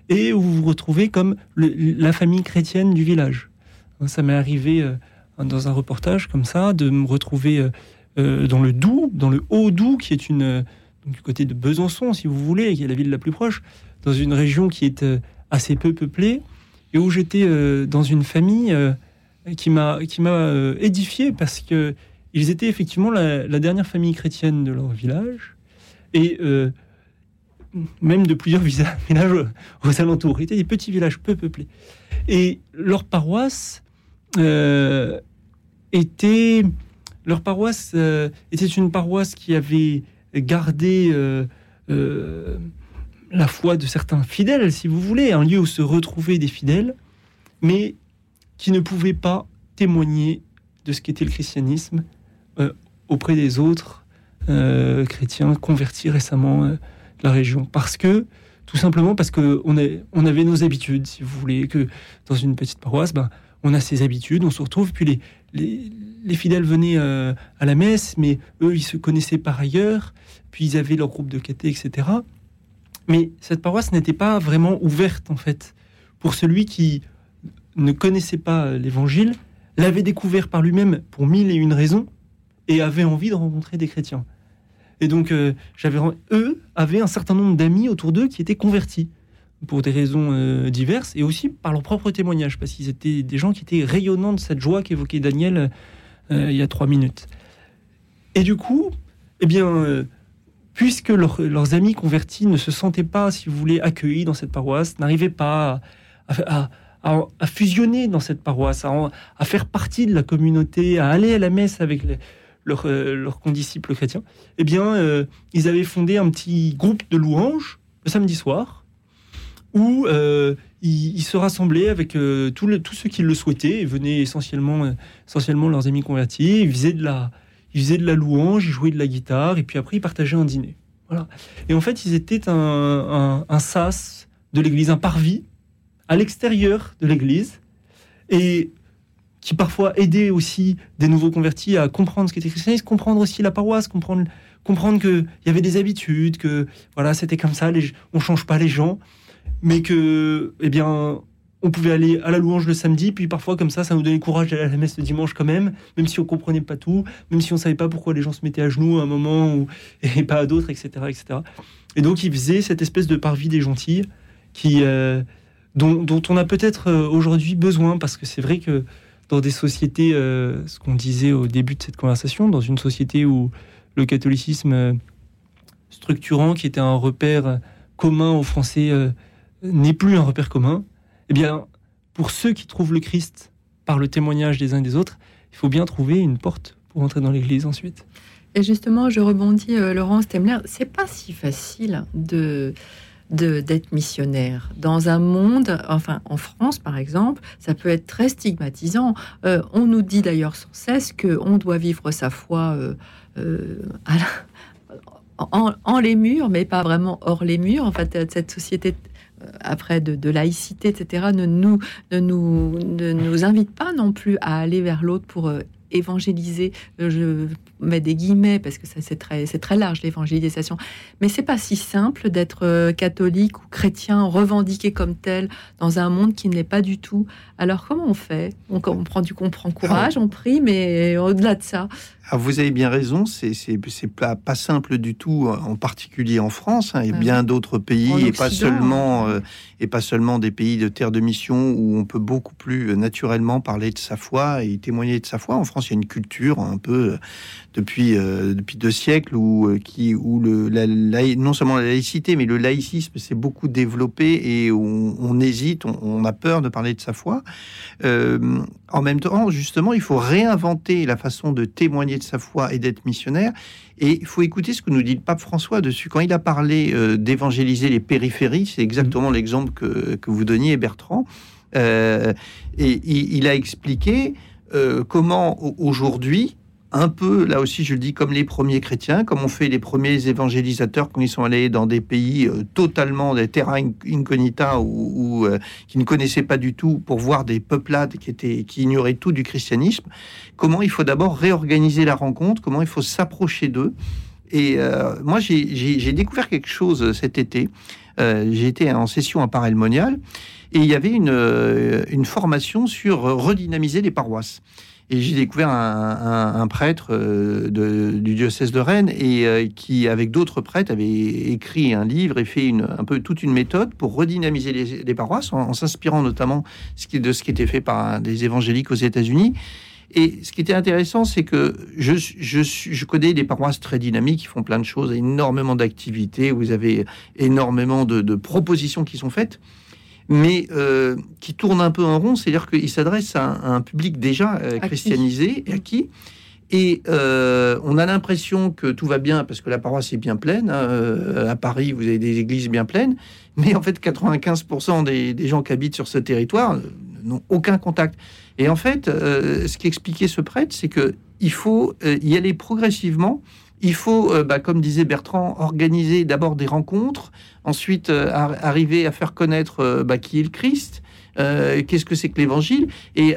et où vous vous retrouvez comme la famille chrétienne du village. Ça m'est arrivé euh, dans un reportage comme ça de me retrouver euh, euh, dans le Doubs, dans le Haut-Doubs, qui est une du côté de Besançon, si vous voulez, qui est la ville la plus proche, dans une région qui est assez peu peuplée, et où j'étais dans une famille qui m'a qui m'a édifié parce que ils étaient effectivement la, dernière famille chrétienne de leur village et même de plusieurs villages aux alentours. Ils étaient des petits villages peu peuplés et leur paroisse euh, était leur paroisse euh, était une paroisse qui avait gardé euh, la foi de certains fidèles, si vous voulez, un lieu où se retrouvaient des fidèles, mais qui ne pouvait pas témoigner de ce qu'était le christianisme auprès des autres chrétiens convertis récemment de la région, parce que tout simplement parce que on avait nos habitudes, si vous voulez, que dans une petite paroisse, ben, on a ses habitudes, on se retrouve, puis les, les, fidèles venaient euh, à la messe, mais eux, ils se connaissaient par ailleurs, puis ils avaient leur groupe de caté, etc. Mais cette paroisse n'était pas vraiment ouverte, en fait, pour celui qui ne connaissait pas l'évangile, l'avait découvert par lui-même pour mille et une raisons, et avait envie de rencontrer des chrétiens. Et donc, euh, j'avais, eux avaient un certain nombre d'amis autour d'eux qui étaient convertis pour des raisons euh, diverses et aussi par leur propre témoignage, parce qu'ils étaient des gens qui étaient rayonnants de cette joie qu'évoquait Daniel euh, il y a trois minutes. Et du coup, eh bien, euh, puisque leurs amis convertis ne se sentaient pas, si vous voulez, accueillis dans cette paroisse, n'arrivaient pas à, fusionner dans cette paroisse, à, faire partie de la communauté, à aller à la messe avec leurs condisciples chrétiens, eh bien, ils avaient fondé un petit groupe de louanges le samedi soir, où euh, ils, se rassemblaient avec euh, tous ceux qui le souhaitaient, venaient essentiellement, leurs amis convertis, ils faisaient, de la, ils faisaient de la louange, ils jouaient de la guitare, et puis après ils partageaient un dîner. Voilà. Et en fait, ils étaient un, sas de l'église, un parvis, à l'extérieur de l'église, et qui parfois aidait aussi des nouveaux convertis à comprendre ce qu'était le christianisme, comprendre aussi la paroisse, comprendre, comprendre qu'il y avait des habitudes, que voilà, c'était comme ça, les, on change pas les gens mais que, eh bien, on pouvait aller à la louange le samedi, puis parfois comme ça, ça nous donnait courage d'aller à la messe le dimanche quand même, même si on comprenait pas tout, même si on savait pas pourquoi les gens se mettaient à genoux à un moment ou, et pas à d'autres, etc., etc. Et donc il faisait cette espèce de parvis des gentils qui, euh, dont, dont, on a peut-être euh, aujourd'hui besoin, parce que c'est vrai que dans des sociétés, euh, ce qu'on disait au début de cette conversation, dans une société où le catholicisme structurant, qui était un repère commun aux Français, n'est plus un repère commun, eh bien, pour ceux qui trouvent le Christ par le témoignage des uns et des autres, il faut bien trouver une porte pour entrer dans l'Église ensuite. Et justement, je rebondis, euh, Laurence Temler, c'est pas si facile de d'être missionnaire dans un monde, enfin en France par exemple, ça peut être très stigmatisant. Euh, on nous dit d'ailleurs sans cesse que on doit vivre sa foi euh, en, les murs, mais pas vraiment hors les murs. En fait, cette société après de, laïcité, etc., ne nous, ne, nous, ne nous invite pas non plus à aller vers l'autre pour euh, évangéliser. Je mets des guillemets parce que ça c'est très c'est très large l'évangélisation. Mais c'est pas si simple d'être catholique ou chrétien revendiqué comme tel dans un monde qui ne l'est pas du tout. Alors comment on fait? On, on, prend du on prend courage, on prie, mais au-delà de ça, ah, vous avez bien raison, c'est pas, pas simple du tout, en particulier en France hein, et ah bien d'autres pays, et pas seulement euh, et pas seulement des pays de terre de mission où on peut beaucoup plus euh, naturellement parler de sa foi et témoigner de sa foi. En France, il y a une culture un peu euh, depuis deux siècles où qui où le la, non seulement la laïcité mais le laïcisme s'est beaucoup développé et on, on hésite, on, on, a peur de parler de sa foi. en même temps, justement, il faut réinventer la façon de témoigner de sa foi et d'être missionnaire. Et il faut écouter ce que nous dit le pape François dessus. Quand il a parlé euh, d'évangéliser les périphéries, c'est exactement mmh. l'exemple que, que, vous donniez, Bertrand. Euh, et il, a expliqué euh, comment aujourd'hui, un peu, là aussi je le dis, comme les premiers chrétiens, comme ont fait les premiers évangélisateurs quand ils sont allés dans des pays euh, totalement des terrains incognita ou, euh, qui ne connaissaient pas du tout pour voir des peuplades qui, étaient, qui ignoraient tout du christianisme, comment il faut d'abord réorganiser la rencontre, comment il faut s'approcher d'eux. Et euh, moi, j'ai découvert quelque chose cet été. été en session à Paray et il y avait une formation sur redynamiser les paroisses. Et j'ai découvert un, prêtre euh, du diocèse de Rennes et euh, qui, avec d'autres prêtres, avait écrit un livre et fait une, un peu toute une méthode pour redynamiser les, paroisses en, s'inspirant notamment de ce qui était fait par des évangéliques aux États-Unis. Et ce qui était intéressant, c'est que je, connais des paroisses très dynamiques qui font plein de choses, énormément d'activités, vous avez énormément de propositions qui sont faites mais euh, qui tourne un peu en rond, c'est-à-dire qu'il s'adresse à, un public déjà euh, christianisé et acquis. Et euh, on a l'impression que tout va bien parce que la paroisse est bien pleine. Hein. à Paris, vous avez des églises bien pleines, mais en fait, 95% des, des, gens qui habitent sur ce territoire n'ont aucun contact. Et en fait, ce qui expliquait ce prêtre, c'est que il faut y aller progressivement il faut, euh, bah, comme disait Bertrand, organiser d'abord des rencontres, ensuite euh, arriver à faire connaître euh, bah, qui est le Christ, qu'est-ce que c'est que l'évangile, et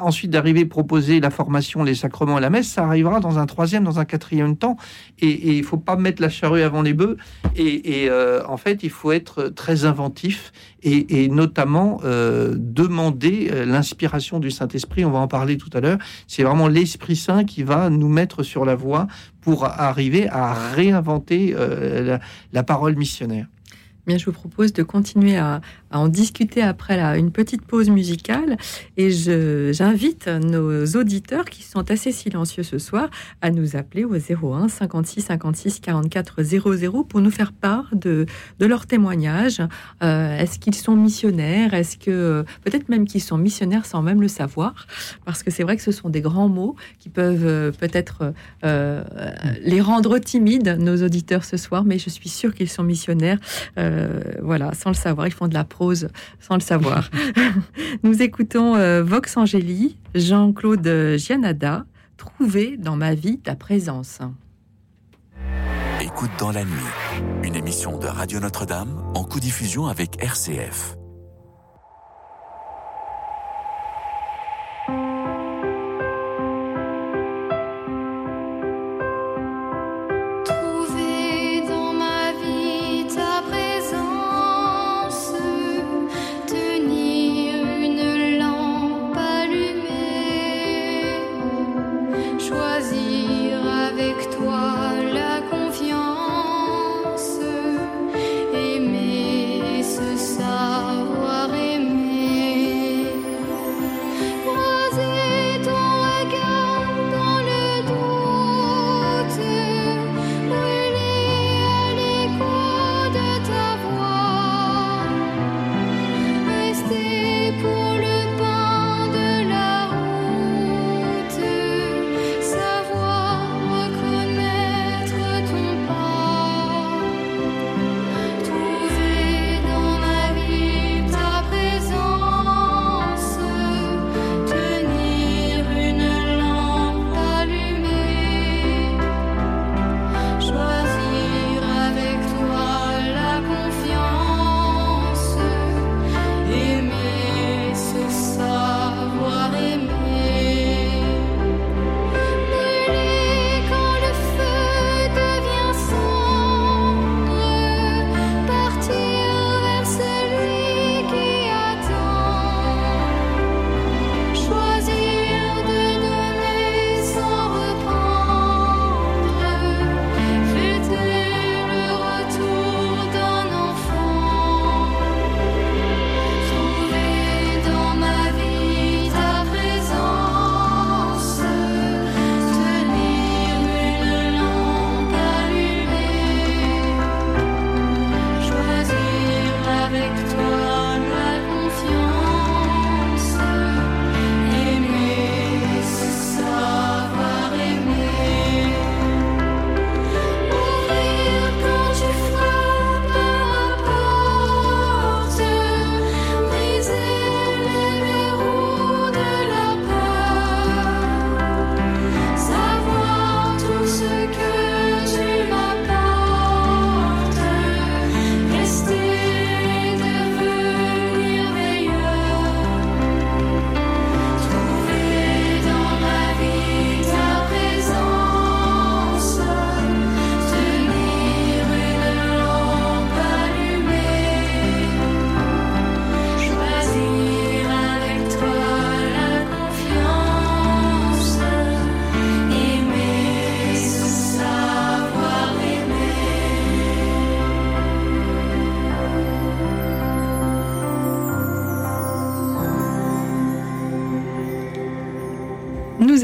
ensuite d'arriver proposer la formation, les sacrements et la messe, ça arrivera dans un troisième, dans un quatrième temps, et il faut pas mettre la charrue avant les bœufs, et, en fait, il faut être très inventif, et, notamment demander l'inspiration du Saint-Esprit, on va en parler tout à l'heure, c'est vraiment l'Esprit Saint qui va nous mettre sur la voie pour arriver à réinventer euh, la, parole missionnaire. Bien, je vous propose de continuer à, à en discuter après là, une petite pause musicale. Et j'invite nos auditeurs qui sont assez silencieux ce soir à nous appeler au 01 56 56 44 00 pour nous faire part de, de leur témoignage. Euh, est-ce qu'ils sont missionnaires? Est-ce que peut-être même qu'ils sont missionnaires sans même le savoir? Parce que c'est vrai que ce sont des grands mots qui peuvent euh, peut-être euh, les rendre timides, nos auditeurs ce soir, mais je suis sûre qu'ils sont missionnaires. voilà, sans le savoir, ils font de la sans le savoir. Nous écoutons euh, Vox Angeli, Jean-Claude Gianada, Trouver dans ma vie ta présence. Écoute dans la nuit, une émission de Radio Notre-Dame en co-diffusion avec RCF.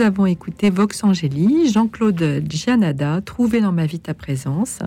Avons écouté Vox Angeli, Jean-Claude Gianada, Trouvé dans ma vie ta présence.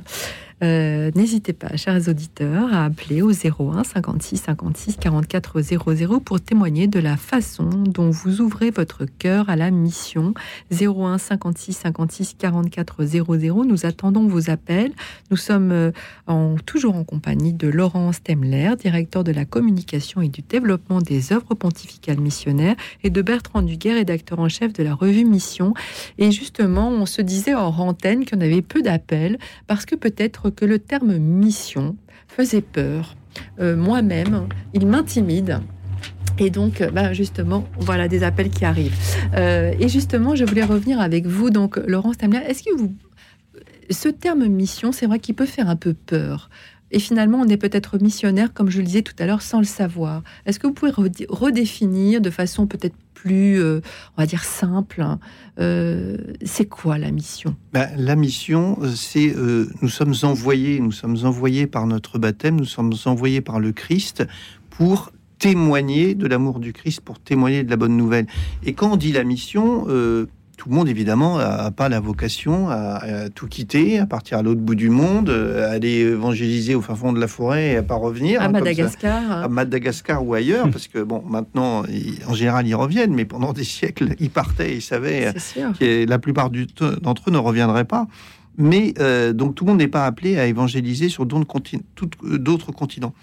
Euh, n'hésitez pas, chers auditeurs, à appeler au 01 56 56 44 00 pour témoigner de la façon dont vous ouvrez votre cœur à la mission. 01 56 56 44 00. Nous attendons vos appels. Nous sommes euh, en, toujours en compagnie de Laurence Temler, directeur de la communication et du développement des œuvres pontificales missionnaires, et de Bertrand Duguet, rédacteur en chef de la revue Mission. Et justement, on se disait en antenne qu'on avait peu d'appels parce que peut-être que le terme mission faisait peur. Euh, moi-même, il m'intimide. Et donc, bah justement, voilà des appels qui arrivent. Euh, et justement, je voulais revenir avec vous. Donc, Laurence Tamler, est-ce que vous, ce terme mission, c'est vrai qu'il peut faire un peu peur? Et finalement, on est peut-être missionnaire, comme je le disais tout à l'heure, sans le savoir. Est-ce que vous pouvez redéfinir de façon peut-être plus, euh, on va dire, simple hein, euh, C'est quoi la mission? Ben, La mission, c'est euh, nous sommes envoyés, nous sommes envoyés par notre baptême, nous sommes envoyés par le Christ pour témoigner de l'amour du Christ, pour témoigner de la bonne nouvelle. Et quand on dit la mission, tout le monde, évidemment, n'a pas la vocation à, tout quitter, à partir à l'autre bout du monde, à aller évangéliser au fin fond de la forêt et à pas revenir. À hein, Madagascar. à Madagascar ou ailleurs, parce que, bon, maintenant, en général, ils reviennent, mais pendant des siècles, ils partaient, ils savaient que la plupart d'entre eux ne reviendraient pas. Mais euh, donc, tout le monde n'est pas appelé à évangéliser sur d'autres continents.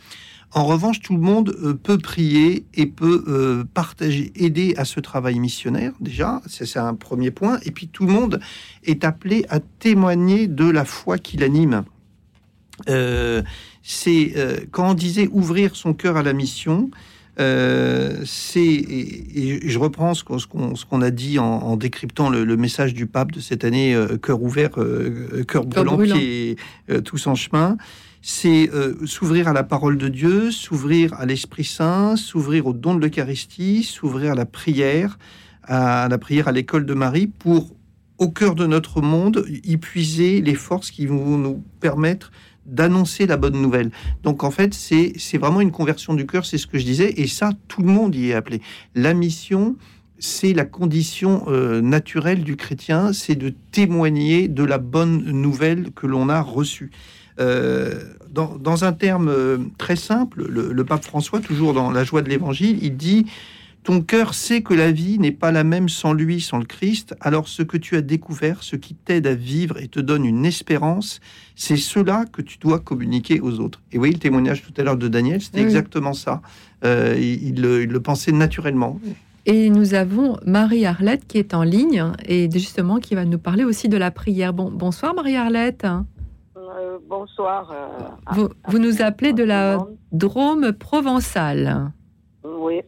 En revanche, tout le monde euh, peut prier et peut euh, partager, aider à ce travail missionnaire, déjà, c'est un premier point. Et puis tout le monde est appelé à témoigner de la foi qui l'anime. Euh, c'est quand on disait ouvrir son cœur à la mission, c'est et, je reprends ce qu'on a dit en, décryptant le, message du pape de cette année, cœur ouvert, cœur brûlant, brûlant, qui est tous en chemin c'est euh, s'ouvrir à la parole de Dieu, s'ouvrir à l'Esprit Saint, s'ouvrir au don de l'Eucharistie, s'ouvrir à la prière, à la prière à l'école de Marie, pour, au cœur de notre monde, y puiser les forces qui vont nous permettre d'annoncer la bonne nouvelle. Donc en fait, c'est vraiment une conversion du cœur, c'est ce que je disais, et ça, tout le monde y est appelé. La mission, c'est la condition euh, naturelle du chrétien, c'est de témoigner de la bonne nouvelle que l'on a reçue. Euh, dans, un terme euh, très simple, le, pape François, toujours dans la joie de l'évangile, il dit Ton cœur sait que la vie n'est pas la même sans lui, sans le Christ. Alors ce que tu as découvert, ce qui t'aide à vivre et te donne une espérance, c'est cela que tu dois communiquer aux autres. Et voyez le témoignage tout à l'heure de Daniel, c'était exactement ça. Euh, il, le pensait naturellement. Et nous avons Marie-Arlette qui est en ligne et justement qui va nous parler aussi de la prière. Bon, bonsoir Marie-Arlette. Euh, bonsoir. Euh, vous, nous appelez de la Drôme provençale. Oui.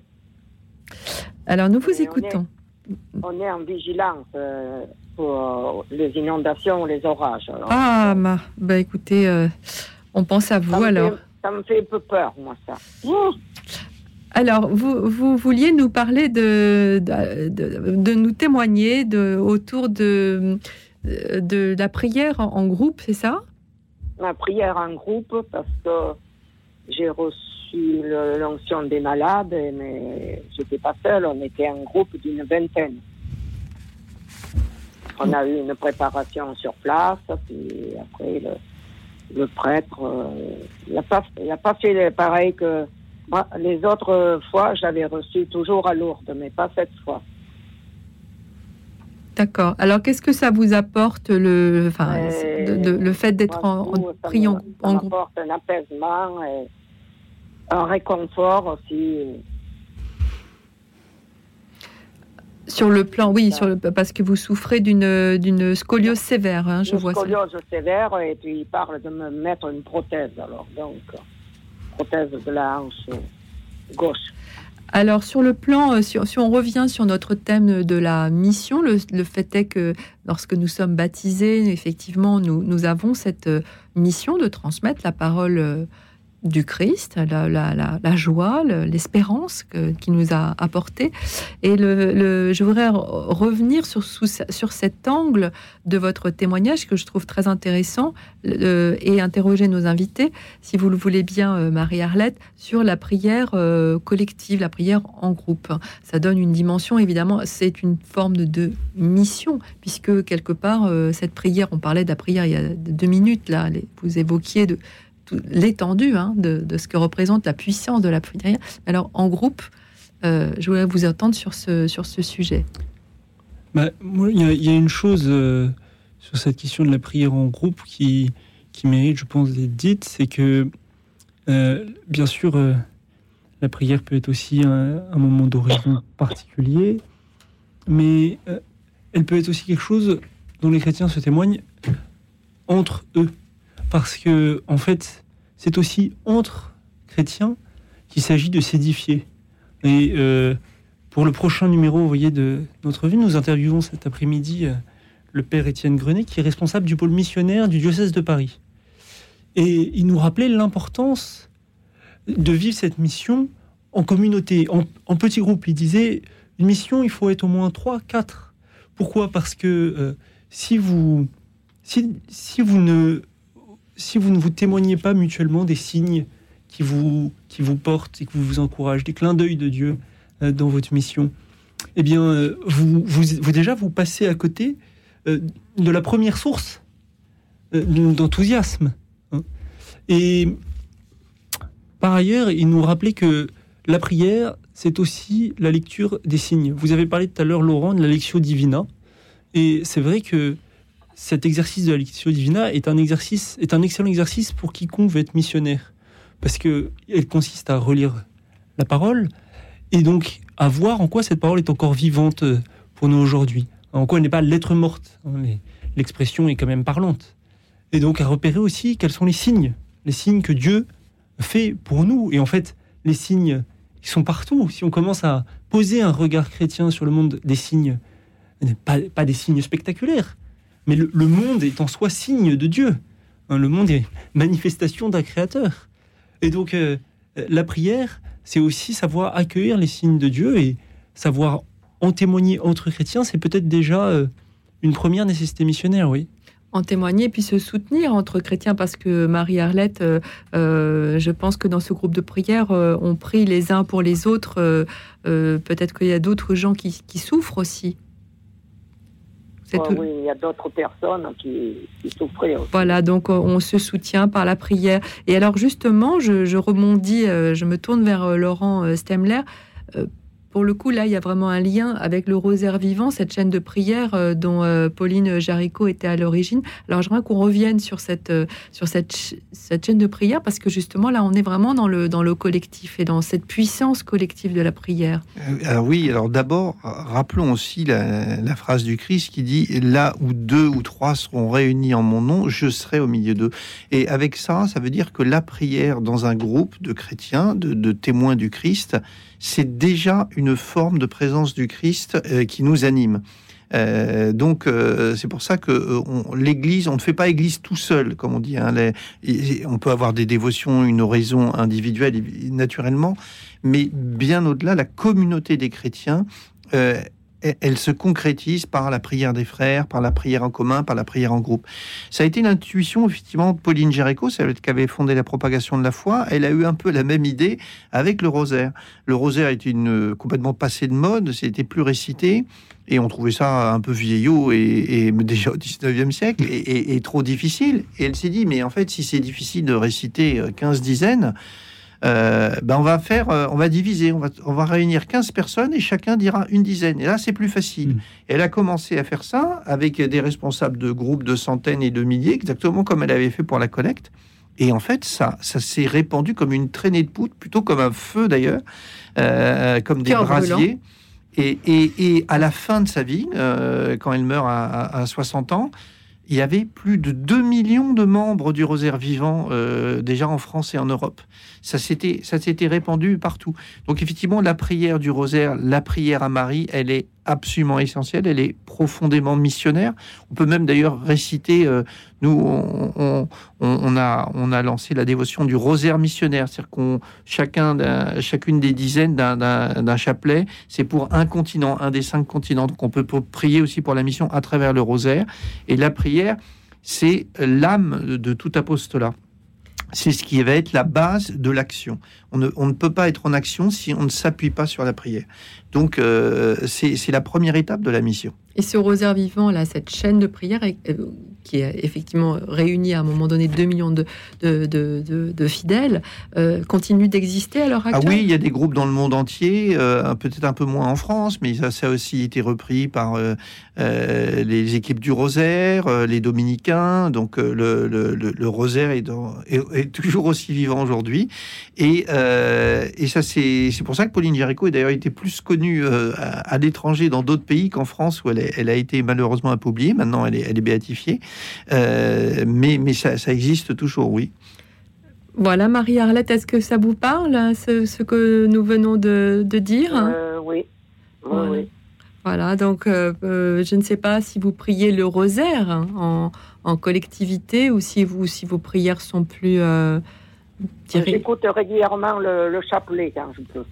Alors nous vous écoutons. On est, en vigilance euh, pour les inondations, les orages. ah, bah écoutez, on pense à vous alors. ça me fait un peu peur, moi, ça. Alors, vous, vous, vouliez nous parler de, de, de, nous témoigner de, autour de, de la prière en groupe, c'est ça? Ma prière en groupe parce que j'ai reçu l'onction des malades, mais je n'étais pas seule, on était un groupe d'une vingtaine. On a eu une préparation sur place, puis après le, prêtre, euh, il n'a pas, pas, fait pareil que moi. Les autres fois, j'avais reçu toujours à Lourdes, mais pas cette fois. D'accord. Alors, qu'est-ce que ça vous apporte le, enfin, le fait d'être en, priant en groupe Ça apporte un apaisement, et un réconfort aussi. Sur le plan, oui, sur le, parce que vous souffrez d'une d'une scoliose sévère, hein, je une vois scoliose sévère, et puis il parle de me mettre une prothèse, alors donc prothèse de la hanche gauche. Alors sur le plan, euh, si, on revient sur notre thème de la mission, le, fait est que lorsque nous sommes baptisés, effectivement, nous, avons cette euh, mission de transmettre la parole euh, du Christ, la, joie, l'espérance qu'il nous a apporté. Et je voudrais revenir sur, sur cet angle de votre témoignage que je trouve très intéressant et interroger nos invités, si vous le voulez bien, euh, Marie-Arlette, sur la prière euh, collective, la prière en groupe. Ça donne une dimension, évidemment, c'est une forme de, mission, puisque quelque part, euh, cette prière, on parlait de la prière il y a deux minutes, là, vous évoquiez de l'étendue hein, de, ce que représente la puissance de la prière. Alors, en groupe, euh, je voudrais vous attendre sur ce, sur ce sujet. Bah, il y, a une chose euh, sur cette question de la prière en groupe qui, qui mérite, je pense, d'être dite, c'est que, euh, bien sûr, la prière peut être aussi un, un moment d'horizon particulier, mais elle peut être aussi quelque chose dont les chrétiens se témoignent entre eux parce que en fait, c'est aussi entre chrétiens qu'il s'agit de s'édifier. Et euh, pour le prochain numéro, vous voyez, de notre vie, nous interviewons cet après-midi euh, le père Étienne Grenet, qui est responsable du pôle missionnaire du diocèse de Paris. Et il nous rappelait l'importance de vivre cette mission en communauté, en, en petit groupe. Il disait, une mission, il faut être au moins 3, 4. Pourquoi? Parce que euh, si, vous, si vous ne si vous ne vous témoignez pas mutuellement des signes qui vous, qui vous portent et qui vous encouragent, des clins d'œil de Dieu euh, dans votre mission, eh bien, euh, vous, vous, déjà, vous passez à côté euh, de la première source d'enthousiasme. Hein. Et par ailleurs, il nous rappelait que la prière, c'est aussi la lecture des signes. Vous avez parlé tout à l'heure, Laurent, de la lectio divina. Et c'est vrai que cet exercice de la lectio divina est un exercice, est un excellent exercice pour quiconque veut être missionnaire, parce que elle consiste à relire la parole et donc à voir en quoi cette parole est encore vivante euh, pour nous aujourd'hui, en quoi elle n'est pas lettre morte. Hein, l'expression est quand même parlante, et donc à repérer aussi quels sont les signes, les signes que Dieu fait pour nous. Et en fait, les signes, ils sont partout. Si on commence à poser un regard chrétien sur le monde des signes, pas des signes spectaculaires, mais le, monde est en soi signe de Dieu. Hein, le monde est manifestation d'un créateur. Et donc, euh, la prière, c'est aussi savoir accueillir les signes de Dieu et savoir en témoigner entre chrétiens, c'est peut-être déjà euh, une première nécessité missionnaire, oui en témoigner puis se soutenir entre chrétiens parce que Marie-Arlette, euh, je pense que dans ce groupe de prière, on prie les uns pour les autres. Peut-être qu'il y a d'autres gens qui, souffrent aussi oui, il y a d'autres personnes qui, souffraient. Voilà, donc euh, on se soutient par la prière. Et alors justement, je, je rebondis, euh, je me tourne vers euh, Laurent Stemler pour le coup, là, il y a vraiment un lien avec le rosaire vivant, cette chaîne de prière euh, dont euh, Pauline Jaricot était à l'origine. Alors, j'aimerais qu'on revienne sur cette, euh, sur cette, cette chaîne de prière parce que justement, là, on est vraiment dans le, dans le collectif et dans cette puissance collective de la prière. Alors oui, alors d'abord, rappelons aussi la, la phrase du Christ qui dit Là où deux ou trois seront réunis en mon nom, je serai au milieu d'eux. Et avec ça, ça veut dire que la prière dans un groupe de chrétiens, de, de témoins du Christ, c'est déjà une forme de présence du Christ euh, qui nous anime. Euh, donc euh, c'est pour ça que l'Église, on ne fait pas Église tout seul, comme on dit. Hein, on peut avoir des dévotions, une oraison individuelle naturellement, mais bien au-delà, la communauté des chrétiens elle se concrétise par la prière des frères, par la prière en commun, par la prière en groupe. Ça a été l'intuition, effectivement, de Pauline Géricault, celle qui avait fondé la propagation de la foi. Elle a eu un peu la même idée avec le rosaire. Le rosaire était une, complètement passé de mode, c'était plus récité. Et on trouvait ça un peu vieillot et, déjà au 19e siècle et, et trop difficile. Et elle s'est dit, mais en fait, si c'est difficile de réciter 15 dizaines, euh, ben on va faire, euh, on va diviser, on va, on va réunir 15 personnes et chacun dira une dizaine. Et là, c'est plus facile. Mm. Elle a commencé à faire ça avec des responsables de groupes de centaines et de milliers, exactement comme elle avait fait pour la collecte. Et en fait, ça, ça s'est répandu comme une traînée de poudre, plutôt comme un feu d'ailleurs, euh, comme des brasiers. Et, et, et, à la fin de sa vie, quand elle meurt à, à 60 ans, il y avait plus de 2 millions de membres du Rosaire vivant euh, déjà en France et en Europe. Ça s'était, ça s'était répandu partout. Donc effectivement, la prière du Rosaire, la prière à Marie, elle est absolument essentielle, elle est profondément missionnaire. On peut même d'ailleurs réciter, euh, nous, on, a, on a lancé la dévotion du rosaire missionnaire, c'est-à-dire qu'on chacun, chacune des dizaines d'un chapelet, c'est pour un continent, un des cinq continents. Donc on peut prier aussi pour la mission à travers le rosaire. Et la prière, c'est l'âme de tout apostolat c'est ce qui va être la base de l'action. On ne, peut pas être en action si on ne s'appuie pas sur la prière. Donc, euh, c'est la première étape de la mission. Et ce rosaire vivant, là, cette chaîne de prière, euh, qui est effectivement réunie à un moment donné 2 millions de, de, de, fidèles, euh, continue d'exister à l'heure actuelle Ah oui, il y a des groupes dans le monde entier, peut-être un peu moins en France, mais ça, ça a aussi été repris par les équipes du rosaire, les dominicains. Donc, le, le, le, rosaire est, dans, est, toujours aussi vivant aujourd'hui. Et, et ça, c'est pour ça que Pauline Jericho a d'ailleurs été plus connue euh, à, l'étranger dans d'autres pays qu'en France où elle, a été malheureusement impubliée. Maintenant, elle est, elle est béatifiée. Euh, mais mais ça, existe toujours, oui. Voilà, Marie-Arlette, est-ce que ça vous parle, hein, ce, que nous venons de, dire euh, Oui. voilà. donc je ne sais pas si vous priez le rosaire hein, en, collectivité ou si, vous, si vos prières sont plus... J'écoute régulièrement le, le chapelet quand je peux.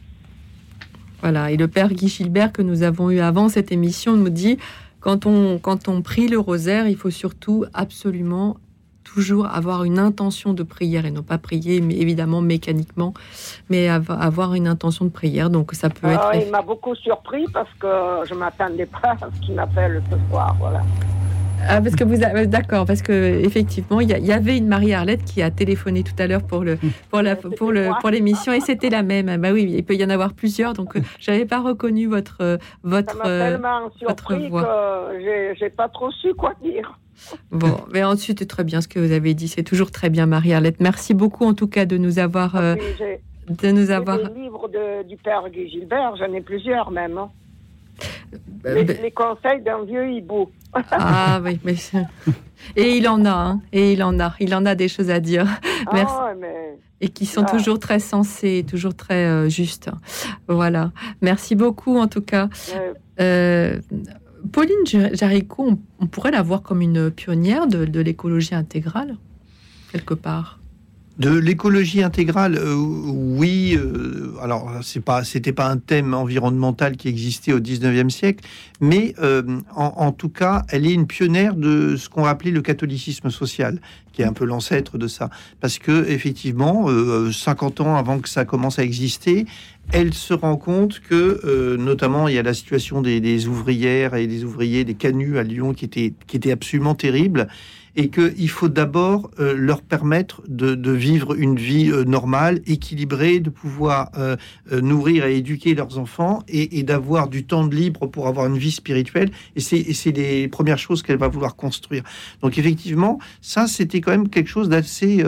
Voilà. Et le père Guy Gilbert que nous avons eu avant cette émission nous dit quand on, quand on prie le rosaire, il faut surtout absolument toujours avoir une intention de prière et non pas prier, mais évidemment mécaniquement, mais avoir une intention de prière. Donc ça peut être. Il m'a beaucoup surpris parce que je m'attendais pas à ce qu'il m'appelle ce soir. Voilà. Ah, parce que vous avez, d'accord, parce que effectivement, il y, avait une Marie-Arlette qui a téléphoné tout à l'heure pour le pour la pour le pour l'émission et c'était la même. Bah oui, il peut y en avoir plusieurs, donc euh, j'avais pas reconnu votre votre Ça tellement votre voix. j'ai pas trop su quoi dire. Bon, mais ensuite, c'est très bien ce que vous avez dit. C'est toujours très bien, Marie-Arlette. Merci beaucoup, en tout cas, de nous avoir. Euh, de nous avoir. Les livres de, du père Guy Gilbert, j'en ai plusieurs même. Hein. Euh, les, conseils d'un vieux hibou. Ah oui, mais et il en a, hein, et il en a, il en a des choses à dire. Ah, Merci. Et qui sont toujours très sensés, toujours très euh, justes. Voilà. Merci beaucoup en tout cas. Euh, Pauline Jaricot, on, pourrait la voir comme une pionnière de l'écologie intégrale, quelque part. De l'écologie intégrale, euh, oui. Euh, alors, c'est pas, c'était pas un thème environnemental qui existait au 19e siècle, mais euh, en, tout cas, elle est une pionnière de ce qu'on appelait le catholicisme social, qui est un peu l'ancêtre de ça. Parce que, effectivement, 50 ans avant que ça commence à exister, elle se rend compte que, notamment, il y a la situation des, des, ouvrières et des ouvriers des canuts à Lyon qui était, qui était absolument terrible et qu'il faut d'abord euh, leur permettre de, vivre une vie euh, normale, équilibrée, de pouvoir euh, nourrir et éduquer leurs enfants et, d'avoir du temps de libre pour avoir une vie spirituelle. Et c'est les premières choses qu'elle va vouloir construire. Donc effectivement, ça, c'était quand même quelque chose d'assez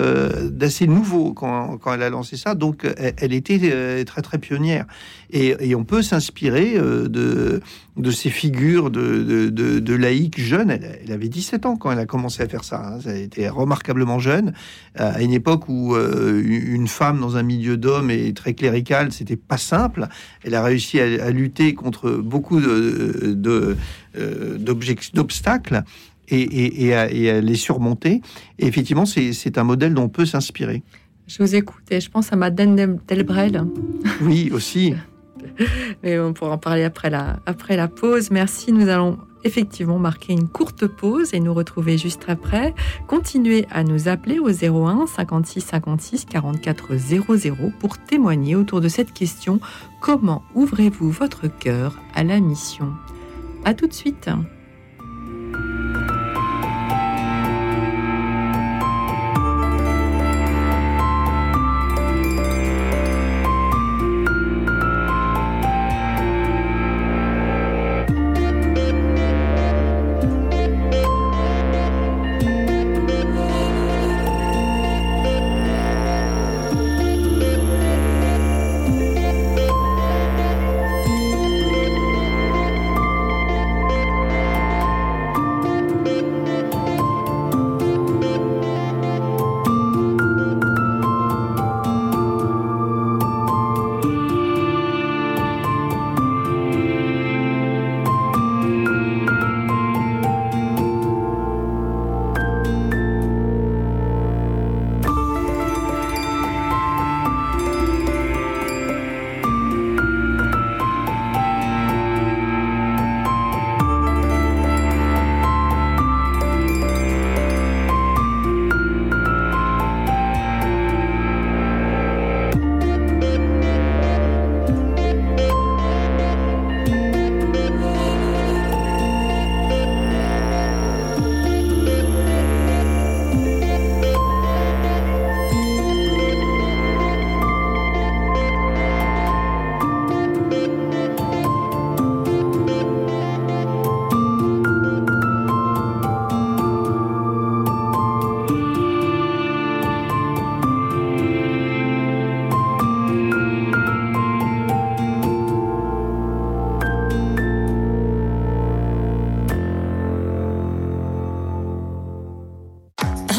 d'assez nouveau quand, quand, elle a lancé ça. Donc elle, était très très pionnière. Et, et on peut s'inspirer de, de ces figures de, de, de, laïcs jeunes. Elle, elle, avait 17 ans quand elle a commencé à faire ça. Hein. Ça a été remarquablement jeune, à une époque où euh, une femme dans un milieu d'hommes est très clérical, c'était pas simple. Elle a réussi à, lutter contre beaucoup de, euh, d'obstacles. Et, et, et, à, les surmonter. Et effectivement, c'est un modèle dont on peut s'inspirer. Je vous écoute et je pense à Madeleine Delbrel. Oui, aussi. Mais on pourra en parler après la, après la pause. Merci. Nous allons effectivement marquer une courte pause et nous retrouver juste après. Continuez à nous appeler au 01 56 56 44 00 pour témoigner autour de cette question comment ouvrez-vous votre cœur à la mission? À tout de suite.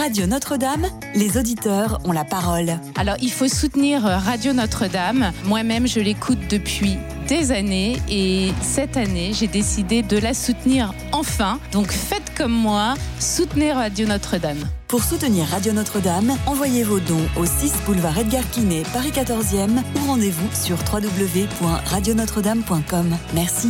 Radio Notre-Dame, les auditeurs ont la parole. Alors, il faut soutenir Radio Notre-Dame. Moi-même, je l'écoute depuis des années et cette année, j'ai décidé de la soutenir enfin. Donc, faites comme moi, soutenez Radio Notre-Dame. Pour soutenir Radio Notre-Dame, envoyez vos dons au 6 boulevard Edgar Quinet, Paris 14e ou rendez-vous sur www.radionotre-dame.com. Merci.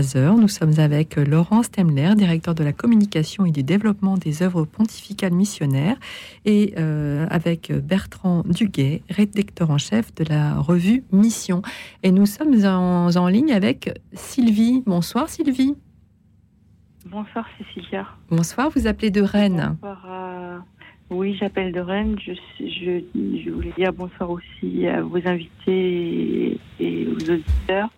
23h. Nous sommes avec Laurence Temler, directeur de la communication et du développement des œuvres pontificales missionnaires, et euh, avec Bertrand Duguet, rédacteur en chef de la revue Mission. Et nous sommes en, ligne avec Sylvie. Bonsoir Sylvie. Bonsoir Cécilia. Bonsoir, vous appelez de Rennes. Bonsoir oui, j'appelle de Rennes. Je, je, voulais dire bonsoir aussi à vos invités et, aux auditeurs.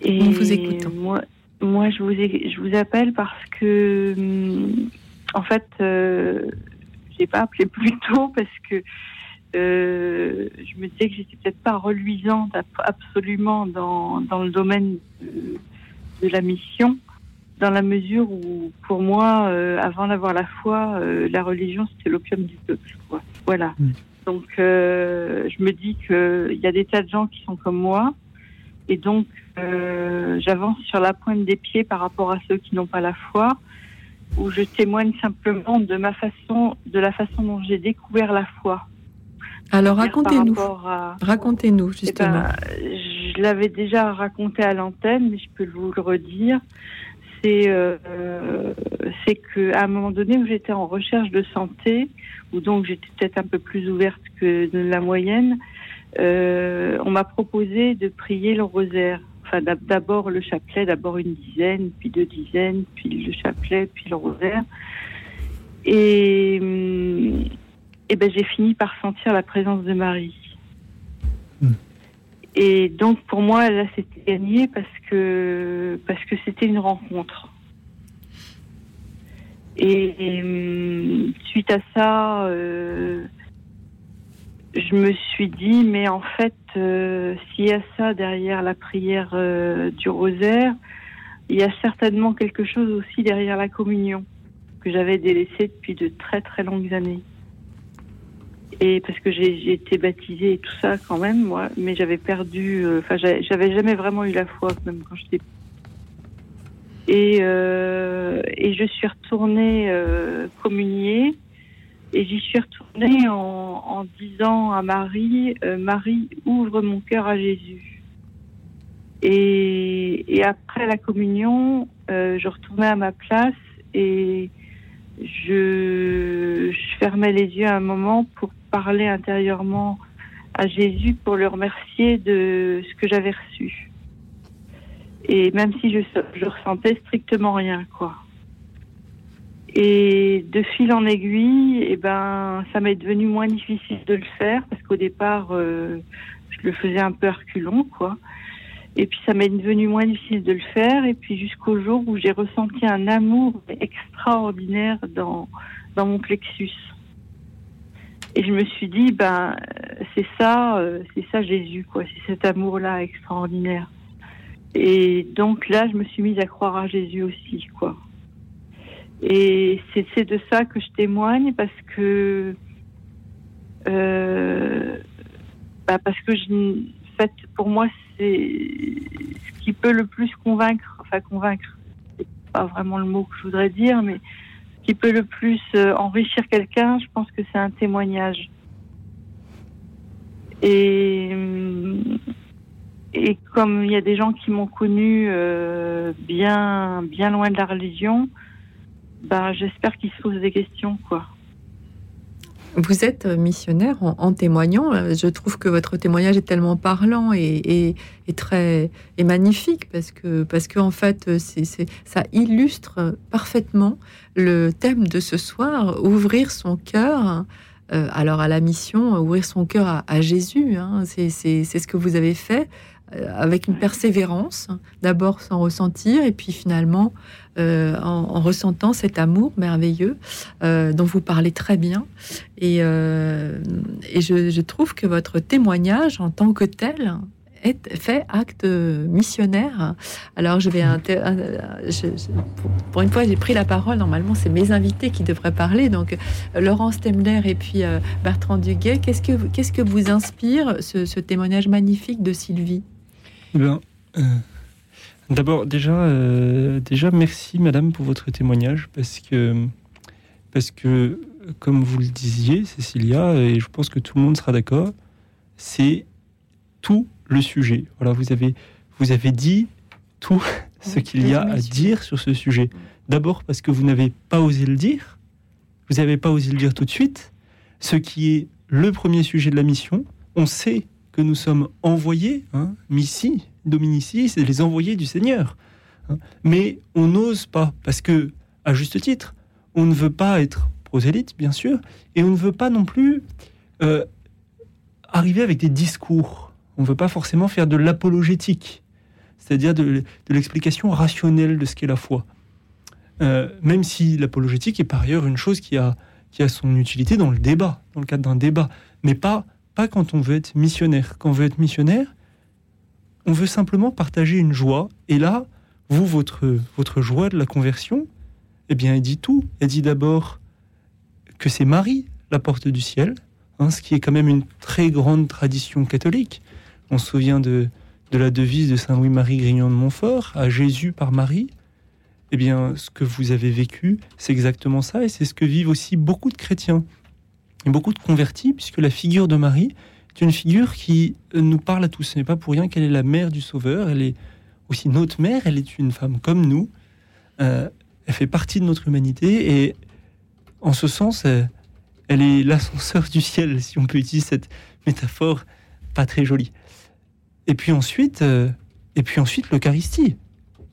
Et vous écoutons. Moi, moi je, vous je vous appelle parce que, hum, en fait, euh, je n'ai pas appelé plus tôt parce que euh, je me disais que j'étais peut-être pas reluisante absolument dans, dans le domaine de la mission dans la mesure où, pour moi, euh, avant d'avoir la foi, euh, la religion, c'était l'opium du peuple. Voilà. Mm. Donc, je me dis qu'il y a des tas de gens qui sont comme moi. Et donc, j'avance sur la pointe des pieds par rapport à ceux qui n'ont pas la foi, où je témoigne simplement de ma façon, de la façon dont j'ai découvert la foi. Alors racontez-nous. Racontez-nous eh justement. Ben, je l'avais déjà raconté à l'antenne, mais je peux vous le redire c'est euh, c'est qu'à un moment donné où j'étais en recherche de santé, où donc j'étais peut-être un peu plus ouverte que de la moyenne, euh, on m'a proposé de prier le rosaire. Enfin, d'abord le chapelet, d'abord une dizaine, puis deux dizaines, puis le chapelet, puis le rosaire. Et, hum, et ben, j'ai fini par sentir la présence de Marie. Hmm. Et donc pour moi, là, c'était gagné parce que parce que c'était une rencontre. Et, hum, suite à ça, euh, je me suis dit, mais en fait, euh, s'il y a ça derrière la prière euh, du rosaire, il y a certainement quelque chose aussi derrière la communion que j'avais délaissé depuis de très très longues années. Et parce que j'ai été baptisée et tout ça quand même, moi, mais j'avais perdu, euh, enfin, j'avais jamais vraiment eu la foi, même quand j'étais. Et, et je suis retournée communier, et j'y suis retournée en, disant à Marie, euh, Marie, ouvre mon cœur à Jésus. Et, après la communion, euh, je retournais à ma place et je, je, fermais les yeux un moment pour parler intérieurement à Jésus pour le remercier de ce que j'avais reçu. Et même si je, je ressentais strictement rien, quoi. Et de fil en aiguille, eh ben, ça m'est devenu moins difficile de le faire parce qu'au départ, euh, je le faisais un peu reculon, quoi. Et puis ça m'est devenu moins difficile de le faire. Et puis jusqu'au jour où j'ai ressenti un amour extraordinaire dans, dans mon plexus. Et je me suis dit, ben, c'est ça, euh, c'est ça Jésus, quoi. C'est cet amour-là extraordinaire. Et donc là, je me suis mise à croire à Jésus aussi, quoi. Et c'est de ça que je témoigne parce que euh, bah parce que je, en fait, pour moi, c'est ce qui peut le plus convaincre, enfin convaincre, c'est pas vraiment le mot que je voudrais dire, mais ce qui peut le plus euh, enrichir quelqu'un, je pense que c'est un témoignage. Et et comme il y a des gens qui m'ont connu euh, bien bien loin de la religion, bah, j'espère qu'ils se posent des questions, quoi. Vous êtes missionnaire en, témoignant. Je trouve que votre témoignage est tellement parlant et, très et magnifique parce que parce que en fait, c'est, ça illustre parfaitement le thème de ce soir ouvrir son cœur. Euh, alors à la mission, ouvrir son cœur à, Jésus, hein. c'est, c'est ce que vous avez fait euh, avec une persévérance, d'abord sans ressentir, et puis finalement euh, en, ressentant cet amour merveilleux euh, dont vous parlez très bien. Et, et je, trouve que votre témoignage en tant que tel est fait acte missionnaire. Alors je vais pour une fois j'ai pris la parole. Normalement c'est mes invités qui devraient parler. Donc Laurence Temler et puis Bertrand Duguet. Qu'est-ce que qu'est-ce que vous inspire ce témoignage magnifique de Sylvie? Eh ben, euh, D'abord, déjà, euh, déjà, merci Madame pour votre témoignage parce que, parce que, comme vous le disiez, Cécilia, et je pense que tout le monde sera d'accord, c'est tout le sujet. Voilà, vous avez, vous avez dit tout ce qu'il y a à dire sur ce sujet. D'abord parce que vous n'avez pas osé le dire, vous n'avez pas osé le dire tout de suite, ce qui est le premier sujet de la mission. On sait que nous sommes envoyés, hein, missi, dominici, c'est les envoyés du Seigneur. Hein. Mais on n'ose pas, parce que, à juste titre, on ne veut pas être prosélyte, bien sûr, et on ne veut pas non plus euh, arriver avec des discours. On ne veut pas forcément faire de l'apologétique, c'est-à-dire de, l'explication rationnelle de ce qu'est la foi. Euh, même si l'apologétique est par ailleurs une chose qui a, qui a son utilité dans le débat, dans le cadre d'un débat, mais pas pas quand on veut être missionnaire. Quand on veut être missionnaire, on veut simplement partager une joie. Et là, vous, votre, votre joie de la conversion, eh bien, elle dit tout. Elle dit d'abord que c'est Marie, la porte du ciel, hein, ce qui est quand même une très grande tradition catholique. On se souvient de, de la devise de Saint Louis-Marie Grignon de Montfort, à Jésus par Marie. Eh bien, ce que vous avez vécu, c'est exactement ça, et c'est ce que vivent aussi beaucoup de chrétiens beaucoup de convertis, puisque la figure de Marie est une figure qui euh, nous parle à tous. Ce n'est pas pour rien qu'elle est la mère du Sauveur, elle est aussi notre mère, elle est une femme comme nous, euh, elle fait partie de notre humanité, et en ce sens, elle, est l'ascenseur du ciel, si on peut utiliser cette métaphore pas très jolie. Et puis ensuite, euh, et puis ensuite l'Eucharistie.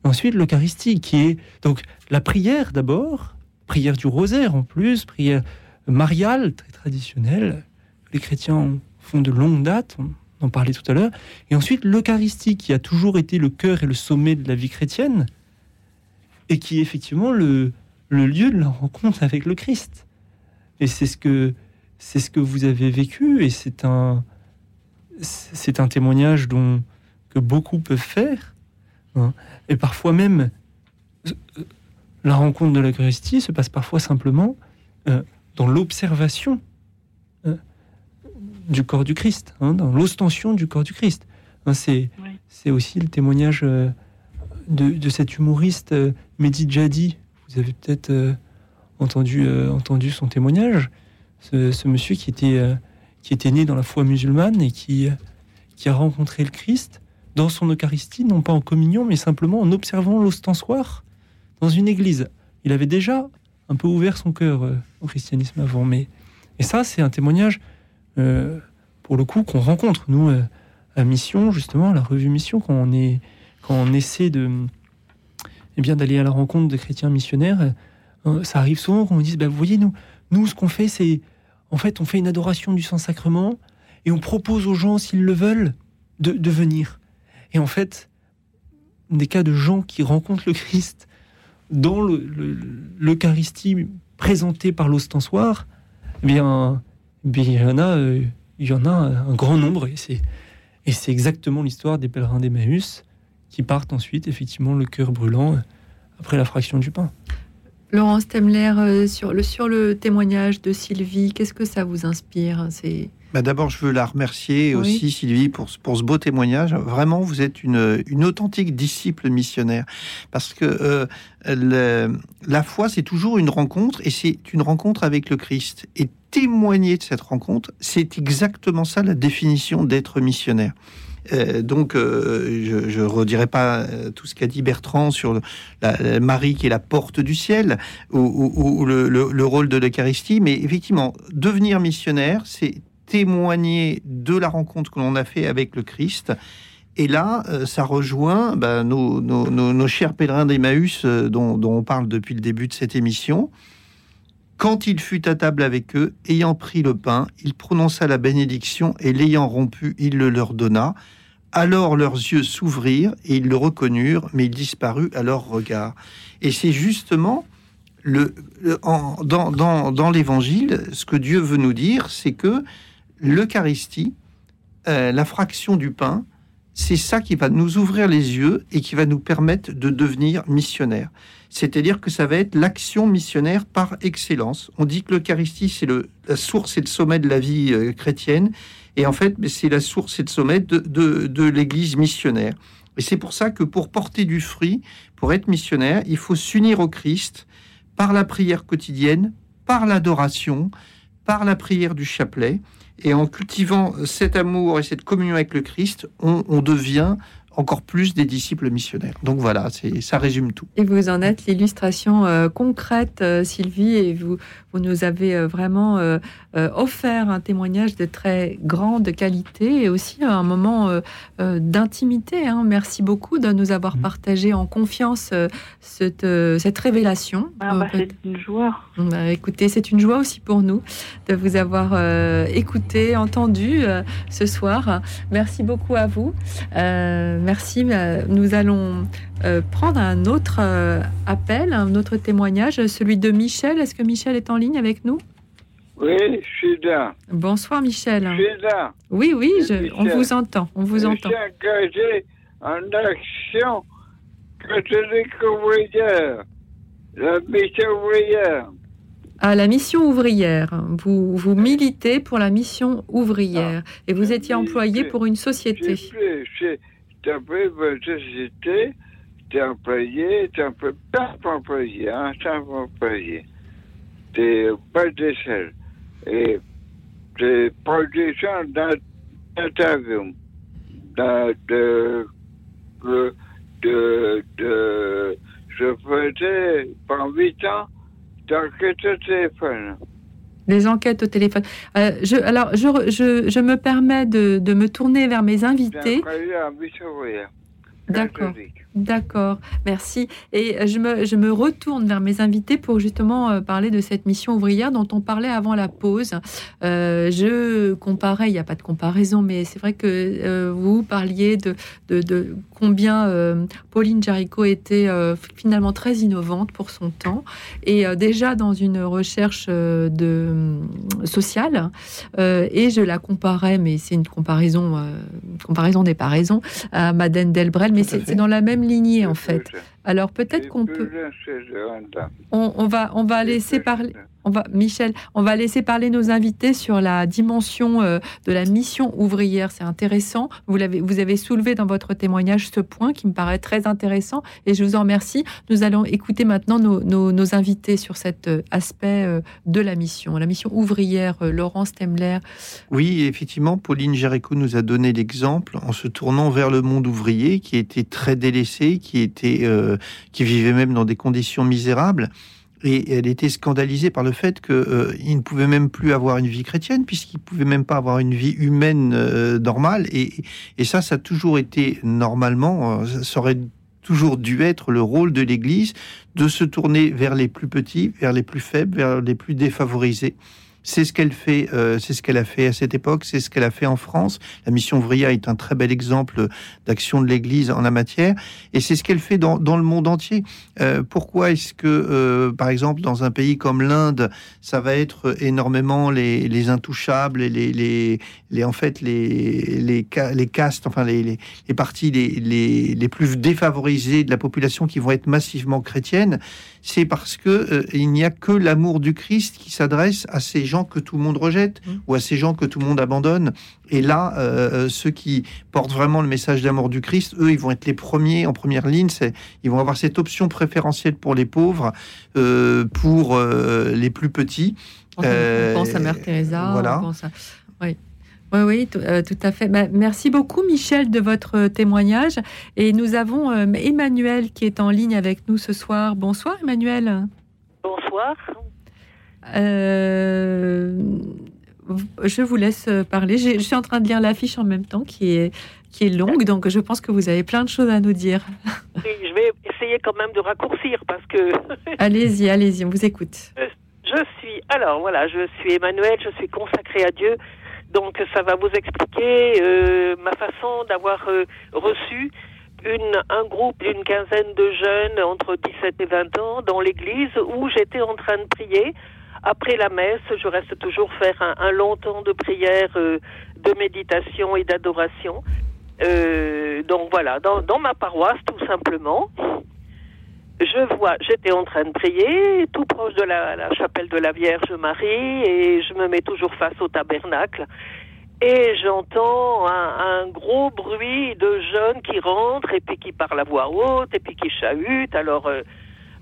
Ensuite l'Eucharistie, qui est donc la prière d'abord, prière du rosaire en plus, prière mariale, très traditionnelle. Les chrétiens font de longue date, on en parlait tout à l'heure. Et ensuite, l'Eucharistie, qui a toujours été le cœur et le sommet de la vie chrétienne, et qui est effectivement le, lieu de la rencontre avec le Christ. Et c'est ce que c'est ce que vous avez vécu, et c'est un c'est un témoignage dont que beaucoup peuvent faire. Hein. Et parfois même, la rencontre de l'Eucharistie se passe parfois simplement euh, dans l'observation euh, du corps du Christ, hein, dans l'ostension du corps du Christ. Hein, c'est aussi le témoignage euh, de, cet humoriste euh, Mehdi Jadi. Vous avez peut-être entendu, entendu son témoignage. Ce, monsieur qui était, qui était né dans la foi musulmane et qui, qui a rencontré le Christ dans son Eucharistie, non pas en communion, mais simplement en observant l'ostensoir dans une église. Il avait déjà un peu ouvert son cœur euh, au christianisme avant. Mais et ça, c'est un témoignage euh, pour le coup qu'on rencontre nous euh, à Mission, justement, à la revue Mission, quand on est quand on essaie de eh bien d'aller à la rencontre de chrétiens missionnaires. ça arrive souvent qu'on me dise, bah, vous voyez, nous, nous ce qu'on fait, c'est, en fait, on fait une adoration du Saint-Sacrement et on propose aux gens, s'ils le veulent, de, de venir. Et en fait, des cas de gens qui rencontrent le Christ dans l'Eucharistie présentée par l'ostensoir, eh bien, eh bien, il y en a, euh, il y en a un grand nombre, et c'est exactement l'histoire des pèlerins d'Emmaüs qui partent ensuite, effectivement, le cœur brûlant après la fraction du pain. Laurence Temler, euh, sur, le, témoignage de Sylvie, qu'est-ce que ça vous inspire bah D'abord, je veux la remercier aussi, Sylvie, pour, pour ce beau témoignage. Vraiment, vous êtes une, une authentique disciple missionnaire. Parce que euh, la foi, c'est toujours une rencontre, et c'est une rencontre avec le Christ. Et témoigner de cette rencontre, c'est exactement ça la définition d'être missionnaire. Euh, donc, euh, je ne redirai pas tout ce qu'a dit Bertrand sur la, Marie qui est la porte du ciel ou, le, rôle de l'Eucharistie, mais effectivement, devenir missionnaire, c'est témoigner de la rencontre que l'on a fait avec le Christ. Et là, ça rejoint ben, nos, chers pèlerins d'Emmaüs dont, dont, on parle depuis le début de cette émission. Quand il fut à table avec eux, ayant pris le pain, il prononça la bénédiction et l'ayant rompu, il le leur donna. Alors leurs yeux s'ouvrirent et ils le reconnurent, mais il disparut à leur regard. Et c'est justement le, dans, dans, l'évangile, ce que Dieu veut nous dire, c'est que l'Eucharistie, euh, la fraction du pain, c'est ça qui va nous ouvrir les yeux et qui va nous permettre de devenir missionnaires. C'est-à-dire que ça va être l'action missionnaire par excellence. On dit que l'Eucharistie, c'est la source et le sommet de la vie euh, chrétienne. Et en fait, c'est la source et le sommet de, de l'Église missionnaire. Et c'est pour ça que pour porter du fruit, pour être missionnaire, il faut s'unir au Christ par la prière quotidienne, par l'adoration, par la prière du chapelet. Et en cultivant cet amour et cette communion avec le Christ, on, devient encore plus des disciples missionnaires. Donc voilà, ça résume tout. Et vous en êtes l'illustration euh, concrète, euh, Sylvie, et vous, vous nous avez euh, vraiment offert un témoignage de très grande qualité et aussi un moment d'intimité. Hein. Merci beaucoup de nous avoir mmh. partagé en confiance cette, cette révélation. Ah bah, c'est une joie. Bah, écoutez, c'est une joie aussi pour nous de vous avoir écouté, entendu ce soir. Merci beaucoup à vous merci. Euh, nous allons euh, prendre un autre euh, appel, un autre témoignage, celui de Michel. Est-ce que Michel est en ligne avec nous? Oui, je suis là. Bonsoir Michel. Je suis là. Oui, oui, on vous entend. On vous je entend. suis engagé en action catholique ouvrière, la mission ouvrière à la mission ouvrière. Vous, vous militez pour la mission ouvrière ah, et vous étiez employé pour une société un peu de société, t'es employé, t'es un peu pas employé, hein, simple employé. T'es pas d'échelle. Et t'es production d'interview. De, de, de, de, de, je faisais pendant 8 ans d'enquête au téléphone. Des enquêtes au téléphone. Euh, je, alors, je, je, je, me permets de, de, me tourner vers mes invités. D'accord. D'accord, merci. Et je me, je me, retourne vers mes invités pour justement euh, parler de cette mission ouvrière dont on parlait avant la pause. Euh, je comparais, il n'y a pas de comparaison, mais c'est vrai que euh, vous parliez de, de, de combien Pauline Jaricot était finalement très innovante pour son temps et déjà dans une recherche de sociale. et je la comparais, mais c'est une comparaison, comparaison des paraisons à Madeleine Delbrel, mais c'est dans la même lignée en fait. Alors peut-être qu'on peut. On, va, on va laisser parler. On va, Michel, on va laisser parler nos invités sur la dimension euh, de la mission ouvrière. C'est intéressant. Vous, l'avez, vous avez soulevé dans votre témoignage ce point qui me paraît très intéressant et je vous en remercie. Nous allons écouter maintenant nos, invités sur cet euh, aspect euh, de la mission, la mission ouvrière. Laurence Temler. Oui, effectivement, Pauline Géricault nous a donné l'exemple en se tournant vers le monde ouvrier qui était très délaissé, qui était qui vivait même dans des conditions misérables. Et elle était scandalisée par le fait qu'il euh, ne pouvait même plus avoir une vie chrétienne, puisqu'il ne pouvait même pas avoir une vie humaine euh, normale. Et, et, ça, ça a toujours été normalement, euh, ça aurait toujours dû être le rôle de l'Église de se tourner vers les plus petits, vers les plus faibles, vers les plus défavorisés. C'est ce qu'elle fait, euh, c'est ce qu'elle a fait à cette époque, c'est ce qu'elle a fait en France. La mission Vria est un très bel exemple d'action de l'Église en la matière, et c'est ce qu'elle fait dans, dans, le monde entier. Euh, pourquoi est-ce que, euh, par exemple, dans un pays comme l'Inde, ça va être énormément les, les intouchables et les, les, les, en fait les, les, les castes, enfin les, les, les parties les, les, les plus défavorisées de la population qui vont être massivement chrétiennes? C'est parce que euh, il n'y a que l'amour du Christ qui s'adresse à ces gens que tout le monde rejette mmh. ou à ces gens que tout le monde abandonne. Et là, euh, euh, ceux qui portent vraiment le message d'amour du Christ, eux, ils vont être les premiers en première ligne. Ils vont avoir cette option préférentielle pour les pauvres, pour les plus petits. On pense à Mère Teresa. Voilà. Oui. Oui, oui, euh, tout, à fait. Bah, merci beaucoup, Michel, de votre témoignage. Et nous avons euh, Emmanuel qui est en ligne avec nous ce soir. Bonsoir, Emmanuel. Bonsoir. Euh, je vous laisse parler. Je, suis en train de lire l'affiche en même temps qui est, qui est longue, donc je pense que vous avez plein de choses à nous dire. Oui, je vais essayer quand même de raccourcir parce que. allez-y, allez-y, on vous écoute. Je suis, alors voilà, je suis Emmanuel, je suis consacré à Dieu donc ça va vous expliquer euh, ma façon d'avoir euh, reçu un groupe d'une quinzaine de jeunes entre 17 et 20 ans dans l'église où j'étais en train de prier. Après la messe, je reste toujours faire un, long temps de prière, euh, de méditation et d'adoration. donc voilà, dans ma paroisse tout simplement je vois, j'étais en train de prier, tout proche de la, chapelle de la Vierge Marie, et je me mets toujours face au tabernacle. Et j'entends un, gros bruit de jeunes qui rentrent et puis qui parlent à voix haute et puis qui chahutent. Alors, euh,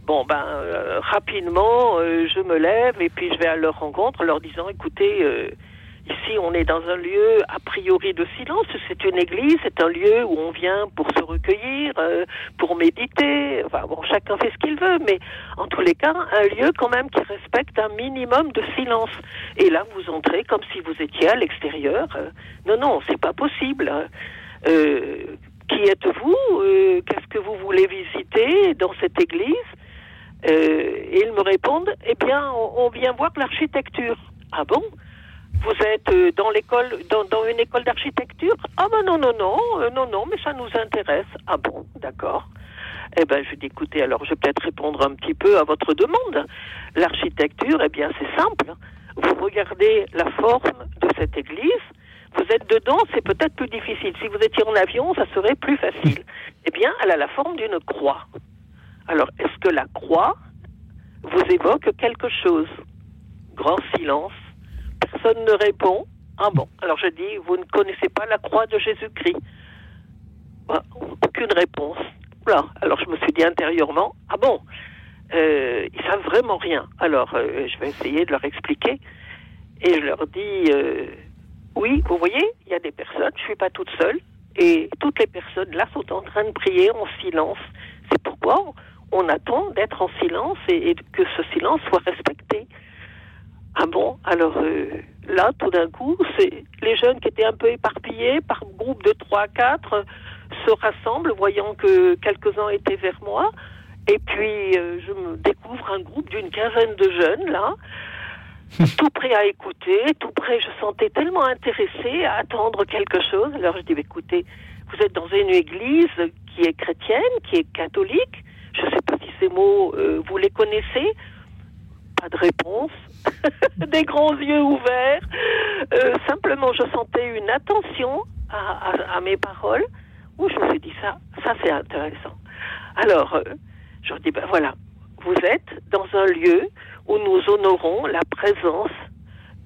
bon, ben, euh, rapidement, euh, je me lève et puis je vais à leur rencontre, leur disant, écoutez, Ici, on est dans un lieu a priori de silence. C'est une église, c'est un lieu où on vient pour se recueillir, euh, pour méditer. Enfin, bon, chacun fait ce qu'il veut, mais en tous les cas, un lieu quand même qui respecte un minimum de silence. Et là, vous entrez comme si vous étiez à l'extérieur. Euh, non, non, c'est pas possible. Euh, qui êtes-vous? Qu'est-ce que vous voulez visiter dans cette église? Et ils me répondent, eh bien, on vient voir l'architecture. Ah bon? Vous êtes euh, dans l'école, dans, dans, une école d'architecture Ah ben non, non, non, euh, non, non, mais ça nous intéresse. Ah bon, d'accord. Eh ben, je dis, écoutez, alors je vais peut-être répondre un petit peu à votre demande. L'architecture, eh bien, c'est simple. Vous regardez la forme de cette église, vous êtes dedans, c'est peut-être plus difficile. Si vous étiez en avion, ça serait plus facile. Eh bien, elle a la forme d'une croix. Alors, est-ce que la croix vous évoque quelque chose? Grand silence personne ne répond. Ah bon, alors je dis, vous ne connaissez pas la croix de Jésus-Christ bah, Aucune réponse. Voilà. Alors je me suis dit intérieurement, ah bon, euh, ils savent vraiment rien. Alors euh, je vais essayer de leur expliquer. Et je leur dis, euh, oui, vous voyez, il y a des personnes, je ne suis pas toute seule, et toutes les personnes là sont en train de prier en silence. C'est pourquoi on attend d'être en silence et que ce silence soit respecté. Ah bon Alors euh, là, tout d'un coup, c'est les jeunes qui étaient un peu éparpillés par groupe de 3 4 se rassemblent, voyant que quelques-uns étaient vers moi. Et puis, euh, je me découvre un groupe d'une quinzaine de jeunes, là, tout prêt à écouter, tout prêt, je sentais tellement intéressé à attendre quelque chose. Alors je dis, écoutez, vous êtes dans une église qui est chrétienne, qui est catholique. Je ne sais pas si ces mots, euh, vous les connaissez. Pas de réponse. des grands yeux ouverts. Euh, simplement, je sentais une attention à, mes paroles. Où je me suis dit ça, ça c'est intéressant. Alors, euh, je dis ben voilà, vous êtes dans un lieu où nous honorons la présence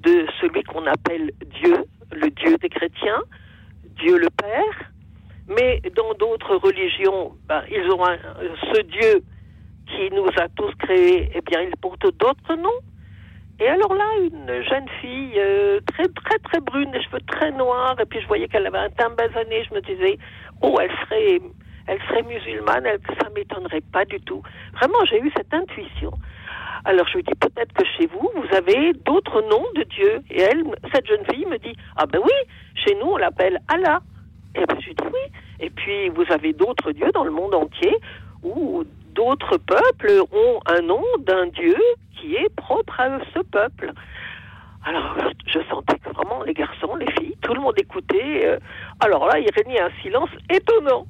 de celui qu'on appelle Dieu, le Dieu des chrétiens, Dieu le Père. Mais dans d'autres religions, ben, ils ont ce Dieu qui nous a tous créés, eh bien, il porte d'autres noms. Et alors là, une jeune fille euh, très très très brune, des cheveux très noirs, et puis je voyais qu'elle avait un teint basané, je me disais, oh, elle serait, elle serait musulmane, elle, ça m'étonnerait pas du tout. Vraiment, j'ai eu cette intuition. Alors je lui dis peut-être que chez vous, vous avez d'autres noms de Dieu. Et elle, cette jeune fille me dit, ah ben oui, chez nous on l'appelle Allah. Et je lui dis oui. Et puis vous avez d'autres dieux dans le monde entier où d'autres peuples ont un nom d'un dieu qui est propre à ce peuple. Alors, je sentais que vraiment les garçons, les filles, tout le monde écoutait. Euh, alors là, il régnait un silence étonnant.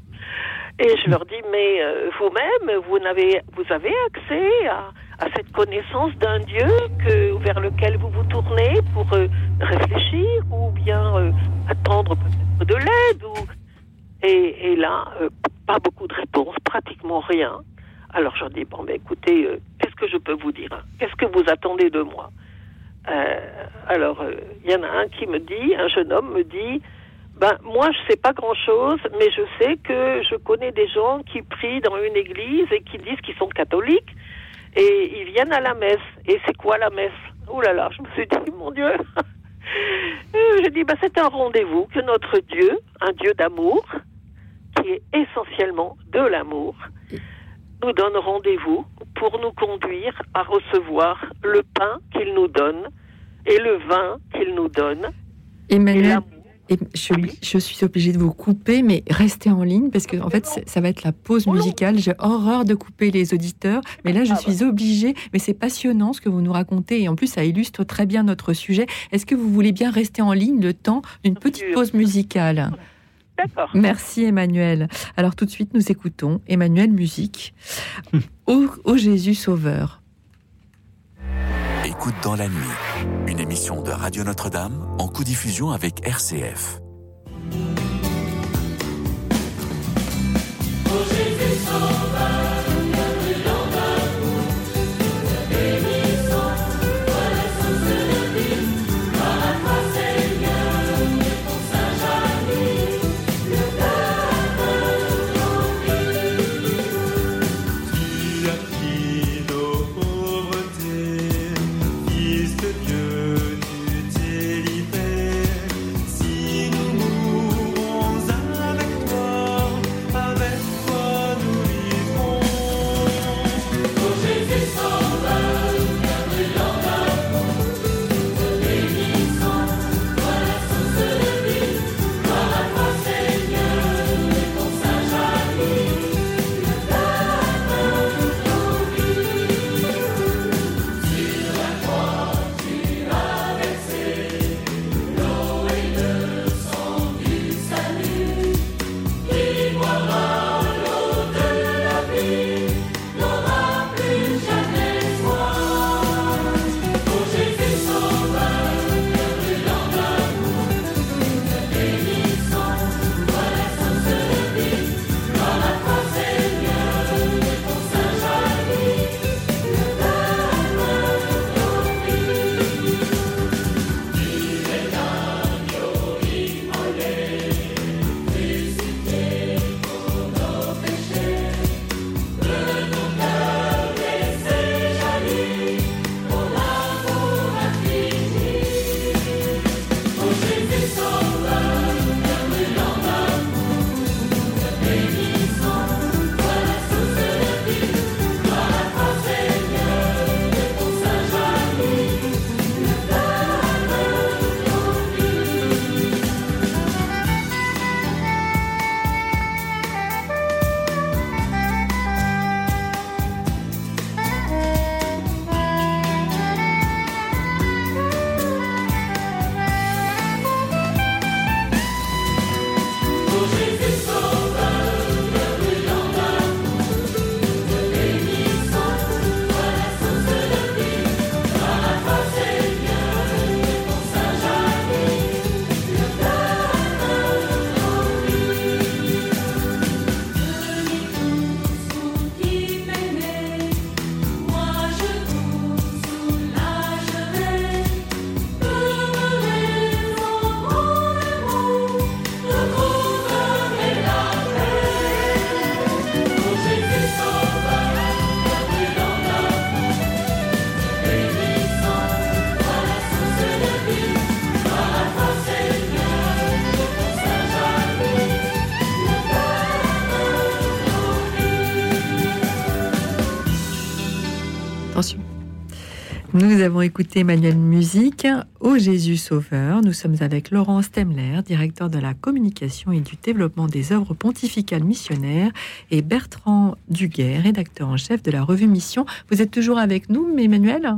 Et je leur dis, mais euh, vous-même, vous, avez accès à, cette connaissance d'un Dieu vers lequel vous vous tournez pour euh, réfléchir ou bien attendre peut-être de l'aide et là, pas beaucoup de réponses, pratiquement rien. Alors je dis, bon, ben écoutez, qu'est-ce que je peux vous dire Qu'est-ce que vous attendez de moi euh, alors, il euh, y en a un qui me dit, un jeune homme me dit, ben moi je sais pas grand-chose, mais je sais que je connais des gens qui prient dans une église et qui disent qu'ils sont catholiques et ils viennent à la messe. Et c'est quoi la messe Oh là là, je me suis dit, mon Dieu. J'ai dit, ben, c'est un rendez-vous que notre Dieu, un Dieu d'amour, qui est essentiellement de l'amour, nous donne rendez-vous pour nous conduire à recevoir le pain qu'il nous donne et le vin qu'il nous donne. Emmanuel, et je, je, suis obligée de vous couper, mais restez en ligne parce que en fait, ça va être la pause musicale. J'ai horreur de couper les auditeurs, mais là, je ah suis obligée. Mais c'est passionnant ce que vous nous racontez et en plus, ça illustre très bien notre sujet. Est-ce que vous voulez bien rester en ligne le temps d'une petite pause musicale? D'accord. Merci Emmanuel. Alors tout de suite, nous écoutons Emmanuel Musique. Ô, Jésus Sauveur. Écoute dans la nuit, une émission de Radio Notre-Dame en co-diffusion avec RCF. Jésus Sauveur. Nous avons écouté Emmanuel Musique, Ô Jésus Sauveur. Nous sommes avec Laurence Temler, directeur de la communication et du développement des œuvres pontificales missionnaires, et Bertrand Duguet, rédacteur en chef de la revue Mission. Vous êtes toujours avec nous, Emmanuel?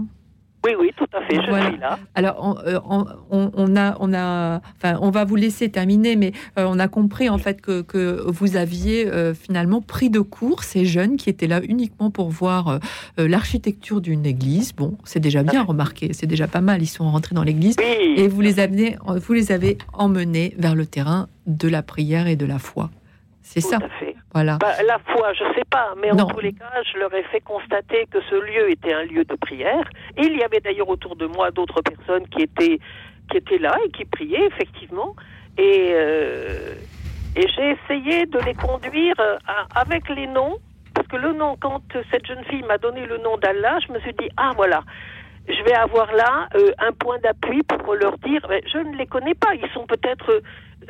Oui, oui, fait, je suis là. Alors, euh, on, on, a, on a, enfin, on va vous laisser terminer, mais euh, on a compris en fait que, que vous aviez euh, finalement pris de court ces jeunes qui étaient là uniquement pour voir l'architecture d'une église. Bon, c'est déjà bien remarqué, c'est déjà pas mal. Ils sont rentrés dans l'église et vous les avez, vous les avez emmenés vers le terrain de la prière et de la foi. C'est ça. Voilà. Bah, la foi, je ne sais pas, mais en tous les cas, je leur ai fait constater que ce lieu était un lieu de prière. Et il y avait d'ailleurs autour de moi d'autres personnes qui étaient, qui étaient là et qui priaient, effectivement. Et, euh, et j'ai essayé de les conduire euh, avec les noms, parce que le nom, quand cette jeune fille m'a donné le nom d'Allah, je me suis dit, ah voilà, je vais avoir là euh, un point d'appui pour leur dire, je ne les connais pas, ils sont peut-être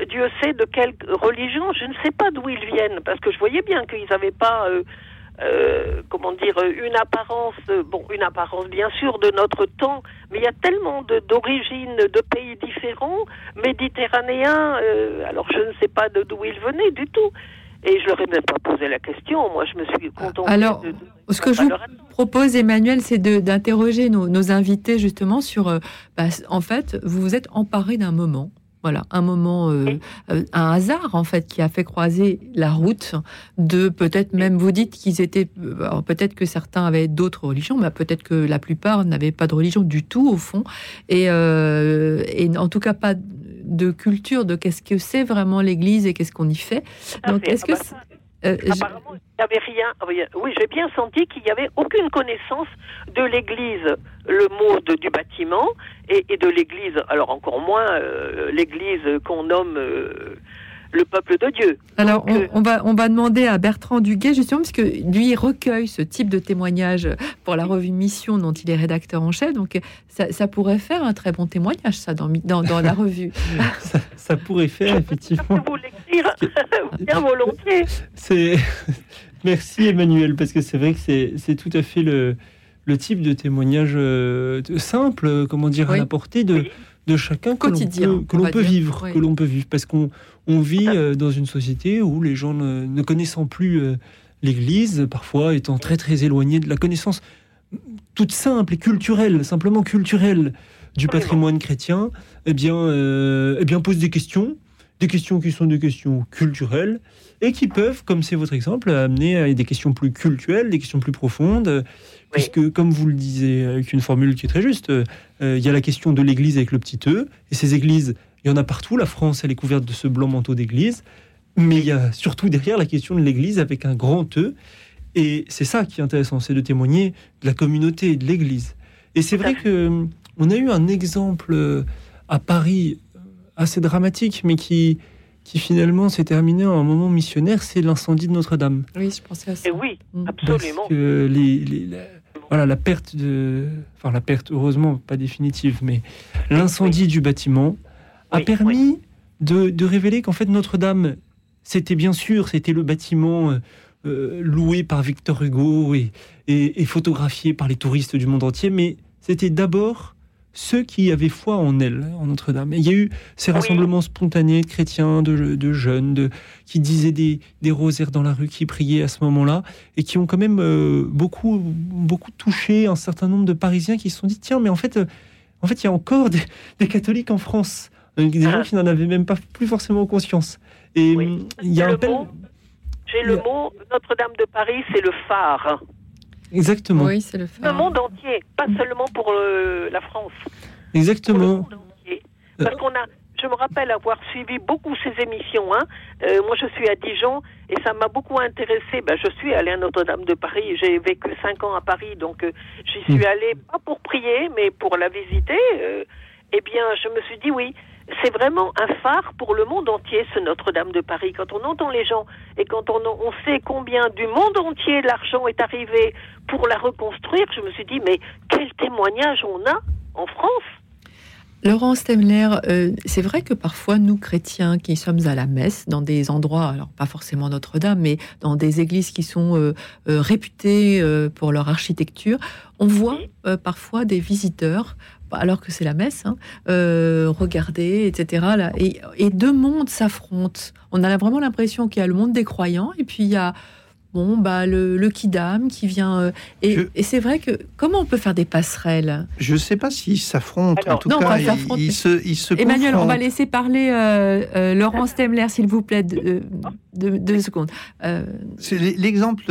Dieu sait de quelle religion, je ne sais pas d'où ils viennent, parce que je voyais bien qu'ils n'avaient pas, euh, euh, comment dire, une apparence, bon, une apparence bien sûr de notre temps, mais il y a tellement d'origines de, pays différents, méditerranéens, euh, alors je ne sais pas d'où ils venaient du tout. Et je leur ai même pas posé la question. Moi, je me suis contente. Alors, ce que je vous propose, Emmanuel, c'est d'interroger nos, nos, invités justement sur. Bah, en fait, vous vous êtes emparé d'un moment voilà, un moment, euh, euh, un hasard en fait qui a fait croiser la route de peut-être même vous dites qu'ils étaient, euh, peut-être que certains avaient d'autres religions, mais peut-être que la plupart n'avaient pas de religion du tout au fond, et, et en tout cas pas de culture de qu'est-ce que c'est vraiment l'Église et qu'est-ce qu'on y fait. Donc est-ce que ah euh, Apparemment, il n'y avait rien. Oui, j'ai bien senti qu'il n'y avait aucune connaissance de l'église, le mot du bâtiment, et, de l'église, alors encore moins euh, l'église qu'on nomme euh, le peuple de Dieu. Alors, on, va, on va demander à Bertrand Duguet, justement, parce que lui recueille ce type de témoignage pour la revue Mission, dont il est rédacteur en chef. Donc, ça, pourrait faire un très bon témoignage, ça, dans, dans, dans la revue. ça, pourrait faire, effectivement. Je peux vous l'écrire bien volontiers. Merci, Emmanuel, parce que c'est vrai que c'est tout à fait le, le type de témoignage euh, simple, comment dire, à la portée de de chacun que l'on peut, peut vivre, que l'on peut vivre, parce qu'on on vit euh, dans une société où les gens ne, connaissant plus euh, l'Église, parfois étant très très éloignés de la connaissance toute simple et culturelle, simplement culturelle du patrimoine chrétien, eh bien, euh, eh bien pose des questions, des questions qui sont des questions culturelles et qui peuvent, comme c'est votre exemple, amener à des questions plus culturelles, des questions plus profondes, puisque, comme vous le disiez avec une formule qui est très juste, euh, il y a la question de l'Église avec le petit E, et ces églises, il y en a partout. La France, elle est couverte de ce blanc manteau d'église, mais il y a surtout derrière la question de l'Église avec un grand E, et c'est ça qui est intéressant, c'est de témoigner de la communauté, de l'Église. Et c'est vrai que hum, on a eu un exemple euh, à Paris euh, assez dramatique, mais qui, qui finalement s'est terminé en un moment missionnaire, c'est l'incendie de Notre-Dame. Oui, je pensais à ça. Et oui, mm. absolument. Parce que les, voilà, la perte de, enfin la perte, heureusement pas définitive, mais l'incendie du bâtiment a permis De, de, révéler qu'en fait Notre-Dame, c'était bien sûr, c'était le bâtiment euh, euh, loué par Victor Hugo et, et, et, photographié par les touristes du monde entier, mais c'était d'abord ceux qui avaient foi en elle, en Notre-Dame. il y a eu ces rassemblements spontanés de chrétiens, de, jeunes, de, qui disaient des, rosaires dans la rue, qui priaient à ce moment-là, et qui ont quand même euh, beaucoup, beaucoup touché un certain nombre de Parisiens qui se sont dit tiens, mais en fait, euh, en fait, il y a encore des, catholiques en France, des gens ah. qui n'en avaient même pas plus forcément conscience. Et il y a un J'ai le mot Notre-Dame de Paris, c'est le phare. Exactement. Oui, c'est le, le monde entier, pas seulement pour euh, la France. Exactement. le monde entier. Parce qu'on a, je me rappelle avoir suivi beaucoup ces émissions. Hein. Euh, moi, je suis à Dijon et ça m'a beaucoup intéressé. Ben, je suis allée à Notre-Dame de Paris. J'ai vécu cinq ans à Paris, donc euh, j'y suis hmm. allée pas pour prier, mais pour la visiter. eh bien, je me suis dit oui c'est vraiment un phare pour le monde entier, ce Notre-Dame de Paris. Quand on entend les gens et quand on, on sait combien du monde entier l'argent est arrivé pour la reconstruire, je me suis dit, mais quel témoignage on a en France Laurent Stemler, euh, c'est vrai que parfois nous chrétiens qui sommes à la messe dans des endroits, alors pas forcément Notre-Dame, mais dans des églises qui sont euh, euh, réputées pour leur architecture, on voit parfois des visiteurs alors que c'est la messe, hein, regarder, etc. Là, et, et deux mondes s'affrontent. On a vraiment l'impression qu'il y a le monde des croyants et puis il y a bon, bah, le, le kidam qui vient. Euh, et, c'est vrai que comment on peut faire des passerelles? Je ne sais pas s'ils s'affrontent. En tout cas, ils, se, Emmanuel, on va laisser parler euh, euh, Laurence Temler, s'il vous plaît, deux de, secondes. L'exemple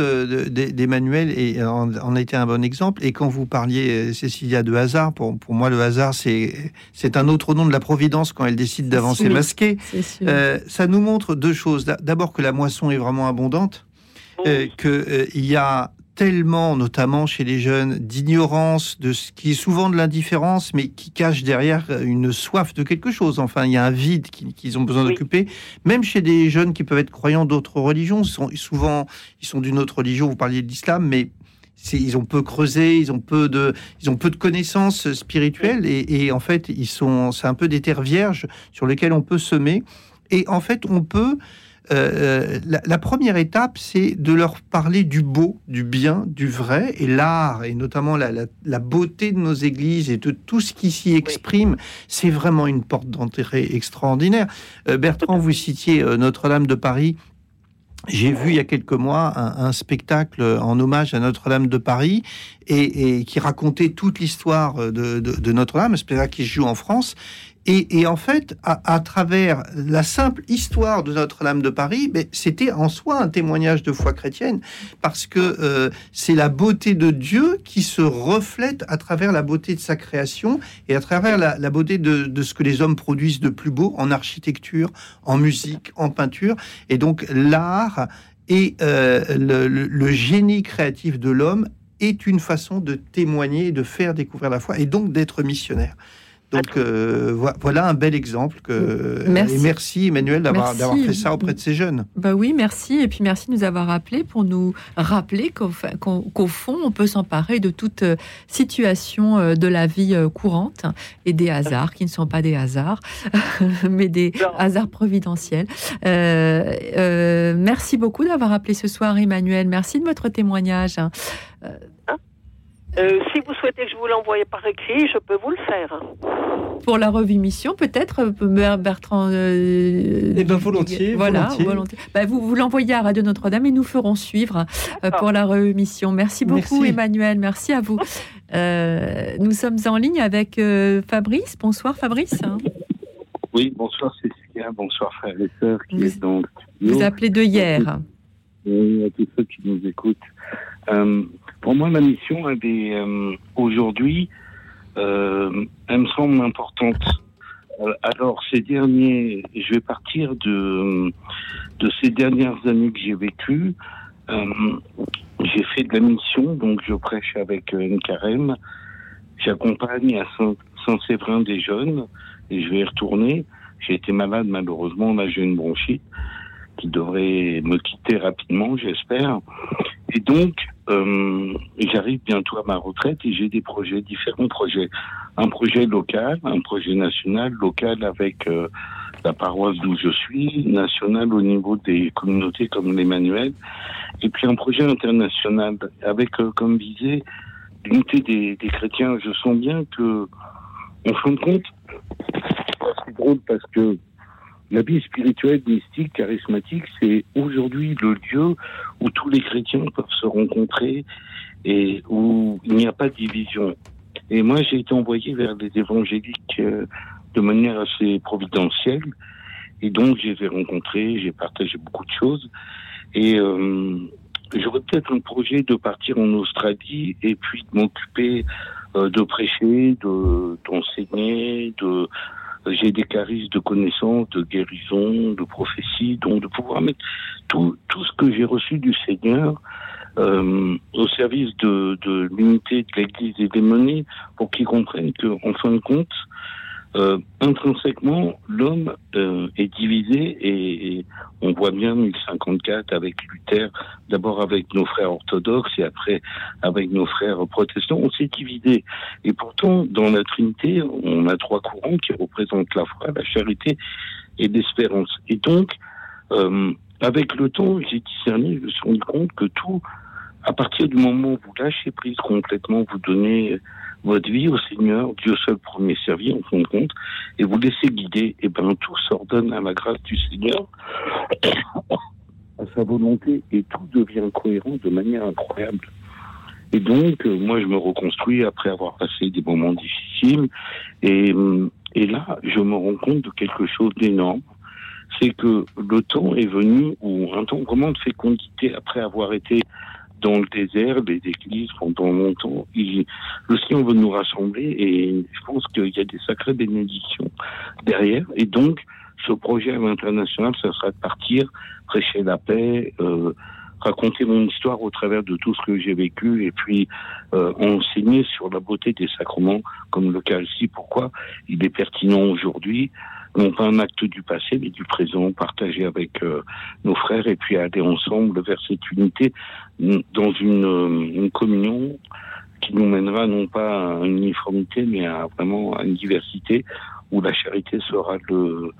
d'Emmanuel en, a été un bon exemple. Et quand vous parliez, Cécilia, de hasard, pour, pour moi, le hasard, c'est un autre nom de la Providence quand elle décide d'avancer masquée. ça nous montre deux choses. D'abord que la moisson est vraiment abondante euh, qu'il euh, y a tellement, notamment chez les jeunes, d'ignorance, de ce qui est souvent de l'indifférence, mais qui cache derrière une soif de quelque chose. Enfin, il y a un vide qu'ils ont besoin d'occuper. Même chez des jeunes qui peuvent être croyants d'autres religions, sont, souvent, ils sont d'une autre religion. Vous parliez de l'islam, mais ils ont peu creusé, ils ont peu de, ils ont peu de connaissances spirituelles et, et en fait, ils sont, c'est un peu des terres vierges sur lesquelles on peut semer. Et en fait, on peut euh, euh, la, première étape, c'est de leur parler du beau, du bien, du vrai, et l'art, et notamment la, beauté de nos églises et de tout ce qui s'y exprime, c'est vraiment une porte d'entrée extraordinaire. Euh, Bertrand, vous citiez Notre-Dame de Paris. J'ai vu il y a quelques mois un, spectacle en hommage à Notre-Dame de Paris et, qui racontait toute l'histoire de, de Notre-Dame, un spectacle qui se joue en France. Et, en fait, à, travers la simple histoire de Notre-Dame de Paris, ben, c'était en soi un témoignage de foi chrétienne, parce que euh, c'est la beauté de Dieu qui se reflète à travers la beauté de sa création et à travers la, beauté de, ce que les hommes produisent de plus beau en architecture, en musique, en peinture. Et donc l'art et euh, le génie créatif de l'homme est une façon de témoigner, de faire découvrir la foi et donc d'être missionnaire. Donc euh, voilà un bel exemple. Que, merci. Et merci Emmanuel d'avoir fait ça auprès de ces jeunes. Bah oui, merci. Et puis merci de nous avoir appelé pour nous rappeler qu'au fond, on peut s'emparer de toute euh, situation euh, de la vie courante et des hasards qui ne sont pas des hasards, mais des hasards providentiels. merci beaucoup d'avoir appelé ce soir, Emmanuel. Merci de votre témoignage. Hein euh, si vous souhaitez que je vous l'envoie par écrit, je peux vous le faire. Pour la revue mission, peut-être, euh, Bertrand euh, Eh bien, volontiers. Voilà, volontiers. Bah, vous, vous l'envoyez à Radio Notre-Dame et nous ferons suivre euh, pour la revue mission. Merci beaucoup, Emmanuel. Merci à vous. nous sommes en ligne avec Fabrice. Bonsoir, Fabrice. Oui, bonsoir, Cécilia. Bonsoir, frères et sœurs. Qui vous, donc, vous appelez de hier. Oui, à tous ceux qui nous écoutent. Pour moi, ma mission, euh, aujourd'hui, euh, elle me semble importante. Euh, alors, ces derniers, je vais partir de, de ces dernières années que j'ai vécues. j'ai fait de la mission, donc je prêche avec une carême. J'accompagne à Saint-Séverin des jeunes et je vais y retourner. J'ai été malade malheureusement, là j'ai une bronchite qui devrait me quitter rapidement, j'espère. Et donc, euh, j'arrive bientôt à ma retraite et j'ai des projets, différents projets. Un projet local, un projet national, local avec euh, la paroisse d'où je suis, national au niveau des communautés comme l'Emmanuel, et puis un projet international avec euh, comme visée l'unité des, des, chrétiens. Je sens bien que, en fin de compte, c'est drôle parce que la vie spirituelle, mystique, charismatique, c'est aujourd'hui le lieu où tous les chrétiens peuvent se rencontrer et où il n'y a pas de division. Et moi, j'ai été envoyé vers les évangéliques euh, de manière assez providentielle. Et donc, j'ai fait rencontrer, j'ai partagé beaucoup de choses. Et euh, j'aurais peut-être un projet de partir en Australie et puis de m'occuper euh, de prêcher, de d'enseigner, de j'ai des charismes de connaissance, de guérison, de prophétie, donc de pouvoir mettre tout, tout ce que j'ai reçu du Seigneur euh, au service de, de l'unité de l'Église et des monnaies pour qu'ils comprennent qu'en fin de compte, euh, intrinsèquement, l'homme euh, est divisé et, et, on voit bien 1054 avec Luther, d'abord avec nos frères orthodoxes et après avec nos frères protestants, on s'est divisé. Et pourtant, dans la Trinité, on a trois courants qui représentent la foi, la charité et l'espérance. Et donc, euh, avec le temps, j'ai discerné, je me suis rendu compte que tout, à partir du moment où vous lâchez prise complètement, vous donnez votre vie au Seigneur, Dieu seul premier servi en fin de compte, et vous laissez guider, et ben tout s'ordonne à la grâce du Seigneur, à sa volonté, et tout devient cohérent de manière incroyable. Et donc, euh, moi, je me reconstruis après avoir passé des moments difficiles, et, et là, je me rends compte de quelque chose d'énorme c'est que le temps est venu où un temps vraiment de fécondité après avoir été dans le désert, des églises pendant longtemps. Il, le Seigneur veut nous rassembler et je pense qu'il y a des sacrées bénédictions derrière. Et donc, ce projet à l'international, ça sera de partir, prêcher la paix, euh, raconter mon histoire au travers de tout ce que j'ai vécu et puis euh, enseigner sur la beauté des sacrements comme le cas ici. Pourquoi? Il est pertinent aujourd'hui non pas un acte du passé, mais du présent, partagé avec euh, nos frères, et puis aller ensemble vers cette unité dans une, euh, une, communion qui nous mènera non pas à une uniformité, mais à vraiment à une diversité, où la charité sera le,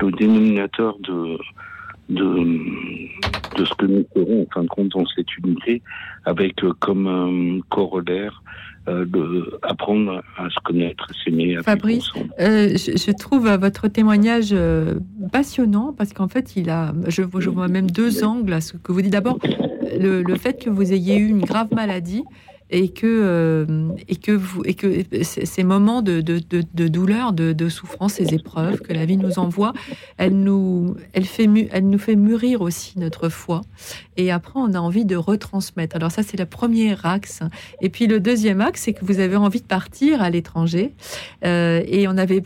le dénominateur de, de, de ce que nous ferons en fin de compte dans cette unité, avec euh, comme un corollaire euh, de apprendre à se connaître, à s'aimer. Fabrice, euh, je, je, trouve votre témoignage euh, passionnant parce qu'en fait, il a, je, je, vois même deux angles à ce que vous dites. D'abord, le, le, fait que vous ayez eu une grave maladie et que, euh, et que, vous, et que ces moments de, de, de, douleur, de, de, souffrance, ces épreuves que la vie nous envoie, elle nous, elle, fait, elle nous fait mûrir aussi notre foi. Et après, on a envie de retransmettre. Alors ça, c'est le premier axe. Et puis le deuxième axe, c'est que vous avez envie de partir à l'étranger. Euh, et on avait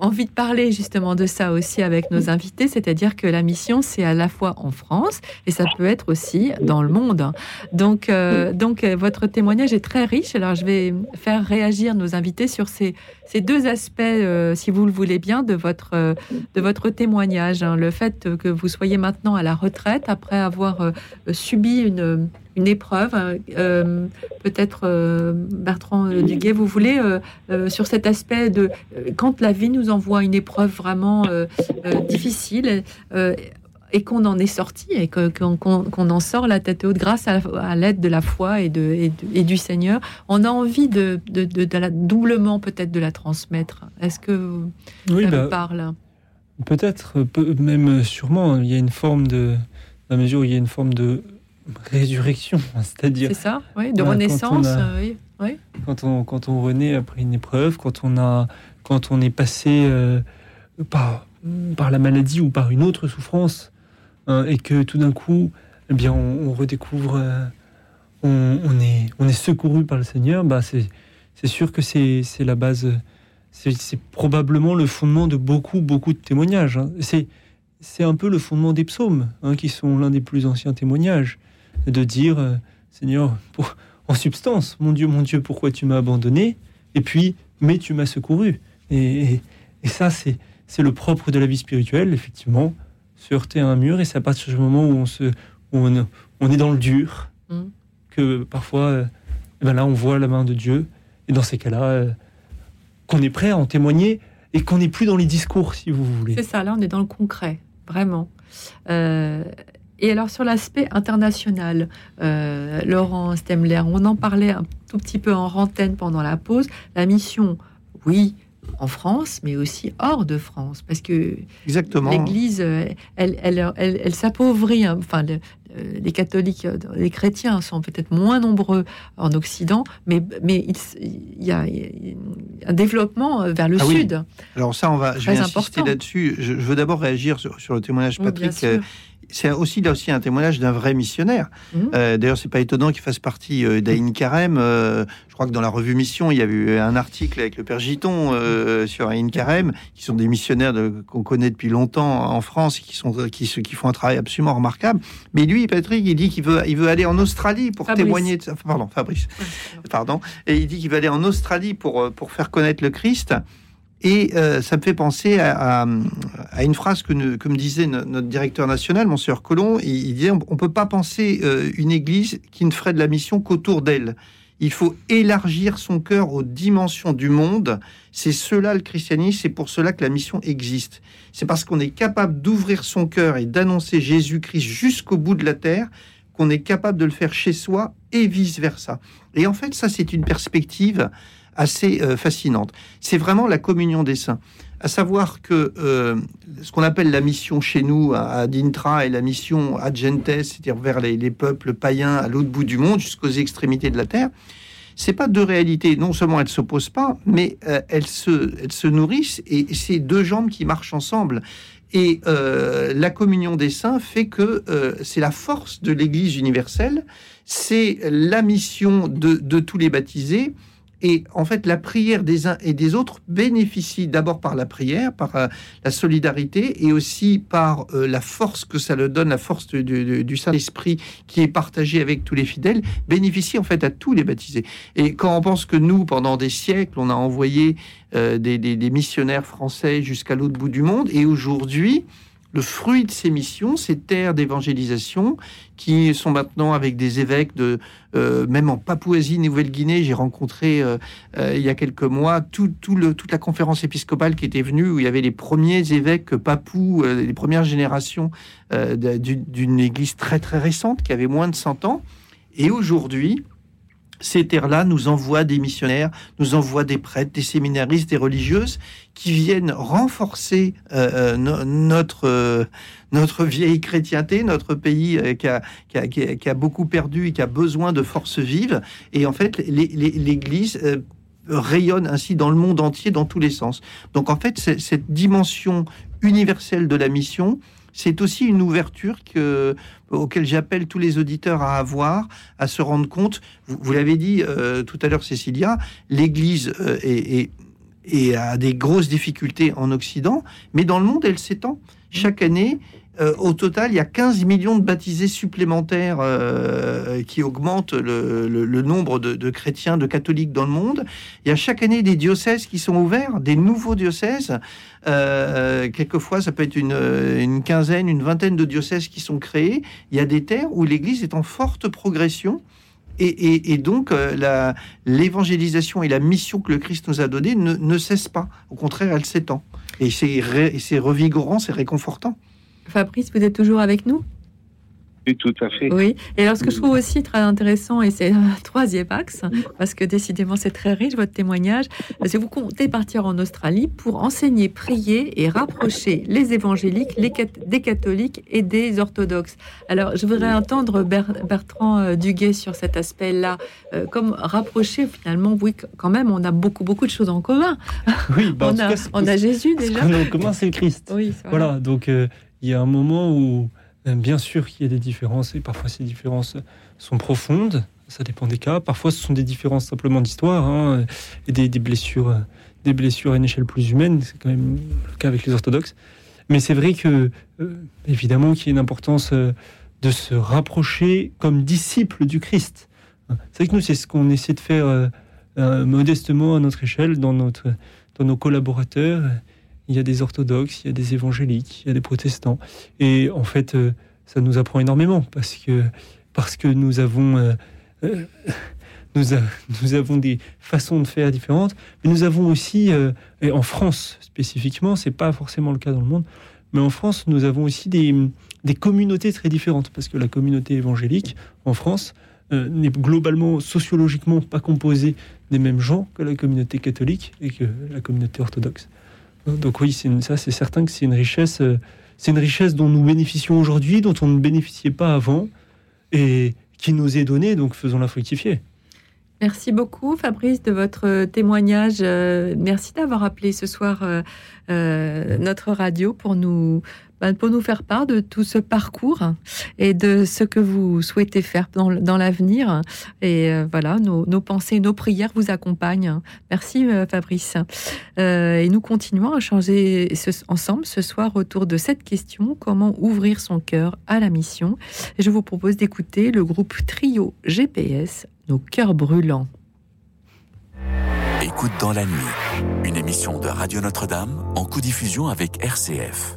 envie de parler justement de ça aussi avec nos invités, c'est-à-dire que la mission, c'est à la fois en France et ça peut être aussi dans le monde. Donc, euh, donc votre témoignage est très riche. Alors, je vais faire réagir nos invités sur ces, ces deux aspects, euh, si vous le voulez bien, de votre, euh, de votre témoignage. Hein. Le fait que vous soyez maintenant à la retraite après avoir euh, subi une, une épreuve. Euh, Peut-être, euh, Bertrand Duguet, vous voulez, euh, sur cet aspect de quand la vie nous envoie une épreuve vraiment difficile, et qu'on en est sorti et qu'on qu en sort la tête haute grâce à, à l'aide de la foi et, de, et, de, et, du Seigneur, on a envie de, de, de, de la, doublement peut-être de la transmettre. Est-ce que oui, ça bah, vous parle? Peut-être, peut, même sûrement, il y a une forme de, à mesure où il y a une forme de résurrection, c'est-à-dire. C'est ça, oui, de voilà, renaissance, quand on, a, euh, oui, oui. Quand on, quand on renaît après une épreuve, quand on, a, quand on est passé euh, par, par la maladie ou par une autre souffrance, hein, et que tout d'un coup, eh bien, on, on redécouvre, euh, on, on, est, on est secouru par le Seigneur, bah c'est sûr que c'est la base, c'est probablement le fondement de beaucoup, beaucoup de témoignages. Hein. C'est un peu le fondement des psaumes, hein, qui sont l'un des plus anciens témoignages de dire euh, Seigneur, pour, en substance, mon Dieu, mon Dieu, pourquoi tu m'as abandonné? Et puis, mais tu m'as secouru. Et, et, et ça, c'est le propre de la vie spirituelle, effectivement, se heurter à un mur. Et c'est à partir du moment où on, se, où on, on est dans le dur mm. que parfois, euh, ben là, on voit la main de Dieu. Et dans ces cas-là, euh, qu'on est prêt à en témoigner et qu'on n'est plus dans les discours, si vous voulez. C'est ça, là, on est dans le concret, vraiment. Euh, et alors sur l'aspect international, euh, Laurent Stemler, on en parlait un tout petit peu en rantaine pendant la pause. La mission, oui, en France, mais aussi hors de France, parce que l'Église, elle, elle, elle, elle s'appauvrit. Hein. Enfin, le, les catholiques, les chrétiens sont peut-être moins nombreux en Occident, mais, mais il, y a un développement vers le ah sud. Oui. Alors ça, on va, je vais insister là-dessus. Je, je, veux d'abord réagir sur, sur le témoignage Patrick. Oui, c'est aussi là aussi un témoignage d'un vrai missionnaire. Mmh. Euh, D'ailleurs, c'est pas étonnant qu'il fasse partie euh, d'Aïn Karem. Euh, je crois que dans la revue Mission, il y a eu un article avec le père Giton euh, sur Aïn Karem, qui sont des missionnaires qu'on connaît depuis longtemps en France, qui sont qui, qui font un travail absolument remarquable. Mais lui, Patrick, il dit qu'il veut il veut aller en Australie pour Fabrice. témoigner. De, pardon, Fabrice. Pardon. Et il dit qu'il veut aller en Australie pour pour faire connaître le Christ. Et euh, ça me fait penser à, une phrase que, ne, me disait notre directeur national, Monsieur Colomb. Il, disait on ne peut pas penser euh, une église qui ne ferait de la mission qu'autour d'elle. Il faut élargir son cœur aux dimensions du monde. C'est cela le christianisme, c'est pour cela que la mission existe. C'est parce qu'on est capable d'ouvrir son cœur et d'annoncer Jésus-Christ jusqu'au bout de la terre qu'on est capable de le faire chez soi et vice-versa. Et en fait, ça, c'est une perspective assez euh, fascinante. C'est vraiment la communion des saints. À savoir que euh, ce qu'on appelle la mission chez nous à, Dintra et la mission à Gentes, c'est-à-dire vers les, peuples païens à l'autre bout du monde, jusqu'aux extrémités de la terre, c'est pas deux réalités. Non seulement elles s'opposent pas, mais euh, elles, se, nourrissent et c'est deux jambes qui marchent ensemble. Et la communion des saints fait que c'est la force de l'Église universelle, c'est la mission de tous les baptisés, et en fait, la prière des uns et des autres bénéficie d'abord par la prière, par euh, la solidarité et aussi par euh, la force que ça le donne, la force du, Saint-Esprit qui est partagée avec tous les fidèles, bénéficie en fait à tous les baptisés. Et quand on pense que nous, pendant des siècles, on a envoyé euh, des, des missionnaires français jusqu'à l'autre bout du monde, et aujourd'hui, le fruit de ces missions, ces terres d'évangélisation, qui sont maintenant avec des évêques de, euh, même en Papouasie, Nouvelle-Guinée, j'ai rencontré euh, euh, il y a quelques mois toute la conférence épiscopale qui était venue, où il y avait les premiers évêques papous, les premières générations d'une église très très récente, qui avait moins de 100 ans. Et aujourd'hui, ces terres-là nous envoient des missionnaires, nous envoient des prêtres, des séminaristes, des religieuses qui viennent renforcer euh, euh, notre, euh, notre vieille chrétienté, notre pays qui a, qui, a, beaucoup perdu et qui a besoin de forces vives. Et en fait, l'Église rayonne ainsi dans le monde entier, dans tous les sens. Donc en fait, cette dimension universelle de la mission, c'est aussi une ouverture que, auquel j'appelle tous les auditeurs à avoir, à se rendre compte. Vous, l'avez dit euh, tout à l'heure, Cécilia, l'Église euh, est, a des grosses difficultés en Occident, mais dans le monde, elle s'étend. Chaque année, euh, au total, il y a 15 millions de baptisés supplémentaires euh, qui augmentent le, nombre de, chrétiens, de catholiques dans le monde. Il y a chaque année des diocèses qui sont ouverts, des nouveaux diocèses. Euh, quelquefois, ça peut être une, quinzaine, une vingtaine de diocèses qui sont créés. Il y a des terres où l'Église est en forte progression. Et, donc, l'évangélisation et la mission que le Christ nous a donnée ne, ne cessent pas. Au contraire, elle s'étend. Et c'est revigorant, c'est réconfortant. Fabrice, vous êtes toujours avec nous? Oui, tout à fait. Oui, et alors ce que je trouve aussi très intéressant, et c'est un troisième axe, parce que décidément c'est très riche votre témoignage, c'est que vous comptez partir en Australie pour enseigner, prier et rapprocher les évangéliques les, des catholiques et des orthodoxes. Alors je voudrais entendre Bertrand euh, Duguet sur cet aspect-là, euh, comme rapprocher finalement, oui, quand même, on a beaucoup, beaucoup de choses en commun. Oui, bah, on, a, on a Jésus déjà. Ce a en commun, c'est le Christ. Oui, voilà, donc... Euh, il y a un moment où, euh, bien sûr, qu'il y a des différences, et parfois ces différences sont profondes, ça dépend des cas. Parfois, ce sont des différences simplement d'histoire, hein, et des, blessures, des blessures à une échelle plus humaine, c'est quand même le cas avec les orthodoxes. Mais c'est vrai que, euh, évidemment, qu'il y a une importance euh, de se rapprocher comme disciple du Christ. C'est vrai que nous, c'est ce qu'on essaie de faire modestement à notre échelle, dans, notre, dans nos collaborateurs il y a des orthodoxes, il y a des évangéliques, il y a des protestants. Et en fait, euh, ça nous apprend énormément parce que, parce que nous avons... Euh, euh, nous, avons des façons de faire différentes, mais nous avons aussi, et en France spécifiquement, c'est pas forcément le cas dans le monde, mais en France, nous avons aussi des, des communautés très différentes, parce que la communauté évangélique en France n'est globalement, sociologiquement, pas composée des mêmes gens que la communauté catholique et que la communauté orthodoxe. Donc oui, c'est certain que c'est une richesse, euh, c'est une richesse dont nous bénéficions aujourd'hui, dont on ne bénéficiait pas avant, et qui nous est donnée, donc faisons-la fructifier. Merci beaucoup Fabrice de votre témoignage. Euh, merci d'avoir appelé ce soir euh, notre radio pour nous bah, pour nous faire part de tout ce parcours et de ce que vous souhaitez faire dans, l'avenir. Et euh, voilà, nos, pensées, nos prières vous accompagnent. Merci euh, Fabrice. Euh, et nous continuons à changer ensemble ce soir autour de cette question comment ouvrir son cœur à la mission. Je vous propose d'écouter le groupe Trio GPS, Nos cœurs brûlants. Écoute dans la nuit, une émission de Radio Notre-Dame en co-diffusion avec RCF.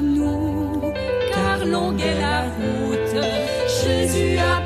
Nous, car longue est la route. Jésus apparaît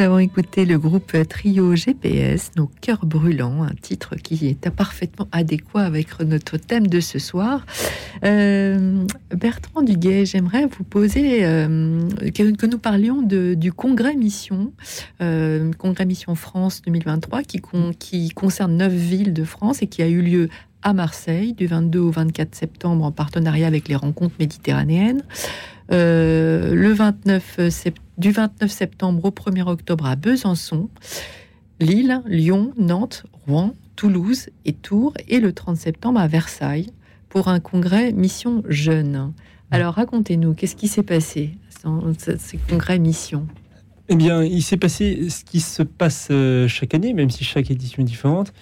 Avons écouté le groupe Trio GPS, Nos cœurs brûlants, un titre qui est parfaitement adéquat avec notre thème de ce soir. Euh, Bertrand Duguay, j'aimerais vous poser euh, que, nous parlions du congrès Mission, euh, Mission France 2023, qui, con- qui concerne neuf villes de France et qui a eu lieu à Marseille du 22 au 24 septembre en partenariat avec les rencontres méditerranéennes. Euh, le 29 sept- du 29 septembre au 1er octobre à Besançon, Lille, Lyon, Nantes, Rouen, Toulouse et Tours, et le 30 septembre à Versailles pour un congrès Mission Jeune. Alors racontez-nous, qu'est-ce qui s'est passé dans ce- congrès Mission? Eh bien, il s'est passé ce qui se passe euh, chaque année, même si chaque édition est différente.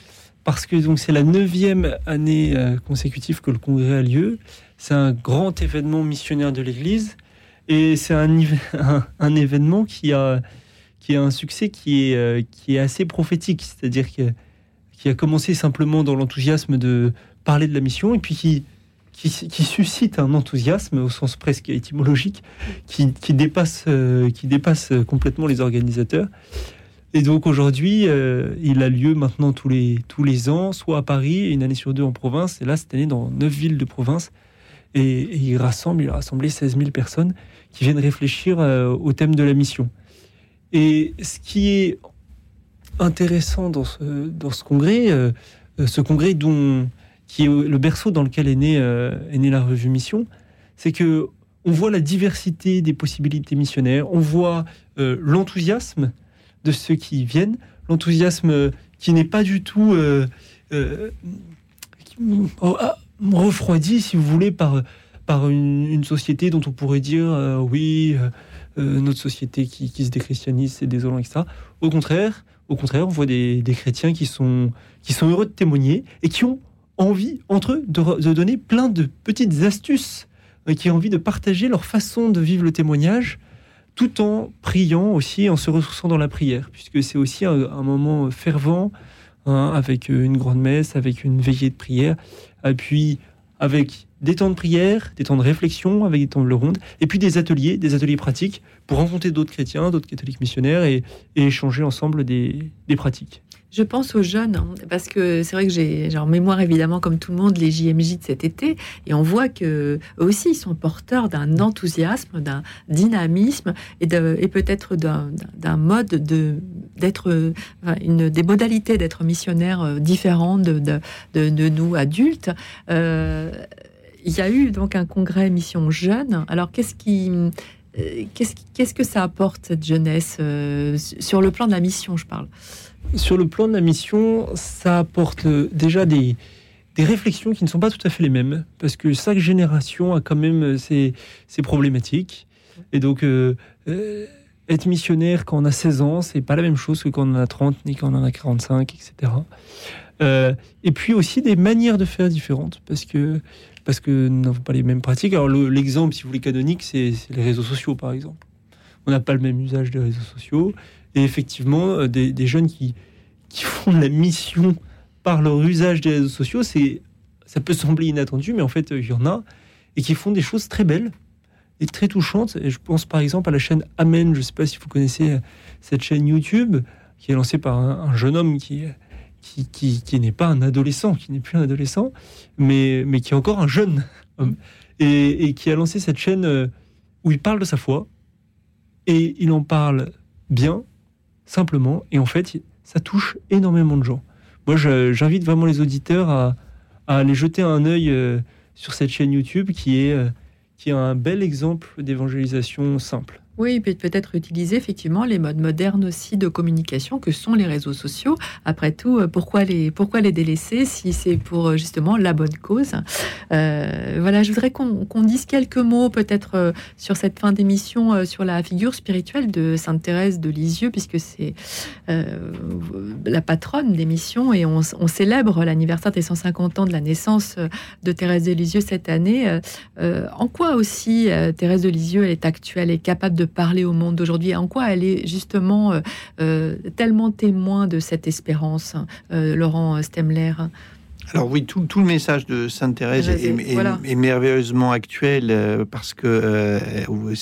parce que donc c'est la neuvième année euh, consécutive que le congrès a lieu. C'est un grand événement missionnaire de l'Église et c'est un, événement qui a, qui a un succès qui est, euh, qui est assez prophétique, c'est-à-dire qui a commencé simplement dans l'enthousiasme de parler de la mission et puis qui, qui, suscite un enthousiasme au sens presque étymologique qui, dépasse, euh, qui dépasse complètement les organisateurs. Et donc aujourd'hui, euh, il a lieu maintenant tous les, tous les ans, soit à Paris, une année sur deux en province, et là cette année dans neuf villes de province. Et, il rassemble, il a rassemblé 16 000 personnes qui viennent réfléchir euh, au thème de la mission. Et ce qui est intéressant dans ce, congrès, euh, euh, ce congrès dont, qui est le berceau dans lequel est née, la revue Mission, c'est que on voit la diversité des possibilités missionnaires, on voit l'enthousiasme de ceux qui viennent, l'enthousiasme qui n'est pas du tout oh, ah, refroidi, si vous voulez, par, par une, société dont on pourrait dire euh, oui, euh, euh, notre société qui, qui se déchristianise, c'est désolant, etc. Au contraire, au contraire, on voit des, chrétiens qui sont, qui sont heureux de témoigner et qui ont envie, entre eux, de, de donner plein de petites astuces, euh, qui ont envie de partager leur façon de vivre le témoignage, tout en priant aussi, en se ressourçant dans la prière, puisque c'est aussi un, moment fervent, hein, avec une grande messe, avec une veillée de prière, puis avec des temps de prière, des temps de réflexion, avec des temps de ronde, et puis des ateliers, des ateliers pratiques, pour rencontrer d'autres chrétiens, d'autres catholiques missionnaires, et, échanger ensemble des pratiques. Je pense aux jeunes, hein, parce que c'est vrai que j'ai en mémoire évidemment, comme tout le monde, les JMJ de cet été, et on voit que aussi ils sont porteurs d'un enthousiasme, d'un dynamisme et, peut-être d'un mode de d'être, des modalités d'être missionnaire euh, différentes de, de, nous adultes. Euh, il y a eu donc un congrès mission jeune. Alors qu'est-ce qui Qu'est-ce qui- qu'est-ce que ça apporte cette jeunesse euh, sur le plan de la mission, je parle? Sur le plan de la mission, ça apporte euh, déjà des, réflexions qui ne sont pas tout à fait les mêmes, parce que chaque génération a quand même euh, ses, problématiques. Et donc, euh, euh, être missionnaire quand on a 16 ans, c'est pas la même chose que quand on en a 30, ni quand on en a 45, etc. Euh, et puis aussi des manières de faire différentes, parce que, parce que nous n'avons pas les mêmes pratiques. Alors, le- l'exemple, si vous voulez, canonique, c'est les réseaux sociaux, par exemple. On n'a pas le même usage des réseaux sociaux. Et effectivement, euh, des, jeunes qui, qui font la mission par leur usage des réseaux sociaux, c'est, ça peut sembler inattendu, mais en fait, il y en a, et qui font des choses très belles et très touchantes. Et je pense par exemple à la chaîne Amen, je ne sais pas si vous connaissez euh, cette chaîne YouTube, qui est lancée par un, un jeune homme qui, qui, n'est pas un adolescent, qui n'est plus un adolescent, mais, mais qui est encore un jeune et, qui a lancé cette chaîne euh, où il parle de sa foi, et il en parle bien, simplement, et en fait, ça touche énormément de gens. Moi, j'invite vraiment les auditeurs à, à aller jeter un œil euh, sur cette chaîne YouTube qui est, euh, qui est un bel exemple d'évangélisation simple. Oui, peut- peut-être utiliser effectivement les modes modernes aussi de communication que sont les réseaux sociaux. Après tout, euh, pourquoi les, pourquoi les délaisser si c'est pour euh, justement la bonne cause? Euh, Voilà, je voudrais qu'on qu'on dise quelques mots peut-être sur cette fin d'émission sur la figure spirituelle de Sainte Thérèse de Lisieux, puisque c'est la patronne des missions et on, célèbre l'anniversaire des 150 ans de la naissance de Thérèse de Lisieux cette année. En quoi aussi Thérèse de Lisieux est actuelle et capable de parler au monde d'aujourd'hui En quoi elle est justement euh, euh, tellement témoin de cette espérance, euh, Laurent Stemler? Alors oui, tout, tout le message de Sainte Thérèse est, Thérèse, est- voilà. est merveilleusement actuel euh, parce que euh,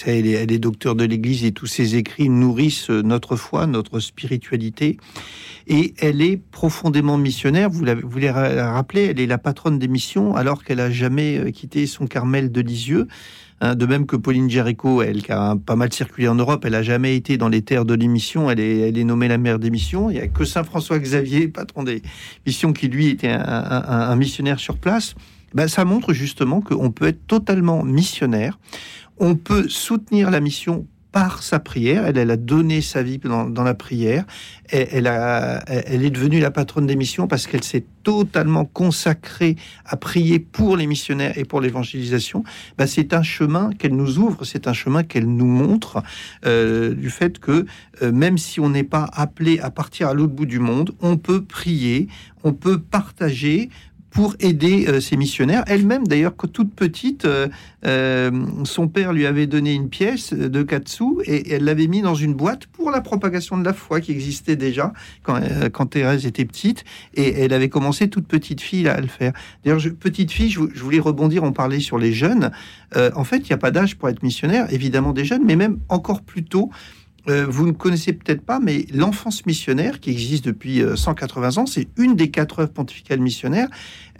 elle, est, elle est docteur de l'Église et tous ses écrits nourrissent notre foi, notre spiritualité. Et elle est profondément missionnaire. Vous l'avez rappelé, elle est la patronne des missions alors qu'elle a jamais quitté son Carmel de Lisieux. Hein, de même que Pauline Jericho, elle qui a pas mal circulé en Europe, elle a jamais été dans les terres de l'émission. Elle est, nommée la mère des missions. Il y a que Saint François Xavier, patron des missions, qui lui était un missionnaire sur place. Ben, ça montre justement qu'on peut être totalement missionnaire. On peut soutenir la mission par sa prière. Elle, a donné sa vie dans, la prière. A, elle est devenue la patronne des missions parce qu'elle s'est totalement consacrée à prier pour les missionnaires et pour l'évangélisation. Bah, c'est un chemin qu'elle nous ouvre, c'est un chemin qu'elle nous montre euh, du fait que euh, même si on n'est pas appelé à partir à l'autre bout du monde, on peut prier, on peut partager pour aider euh, ces missionnaires. Elle-même, d'ailleurs, toute petite, euh, euh, son père lui avait donné une pièce de katsu et elle l'avait mis dans une boîte pour la propagation de la foi qui existait déjà quand, Thérèse était petite et elle avait commencé toute petite fille à le faire. D'ailleurs, petite fille, je, je voulais rebondir, on parlait sur les jeunes. En fait, il n'y a pas d'âge pour être missionnaire, évidemment des jeunes, mais même encore plus tôt. Euh, vous ne connaissez peut-être pas, mais l'enfance missionnaire, qui existe depuis euh, 180 ans, c'est une des quatre œuvres pontificales missionnaires.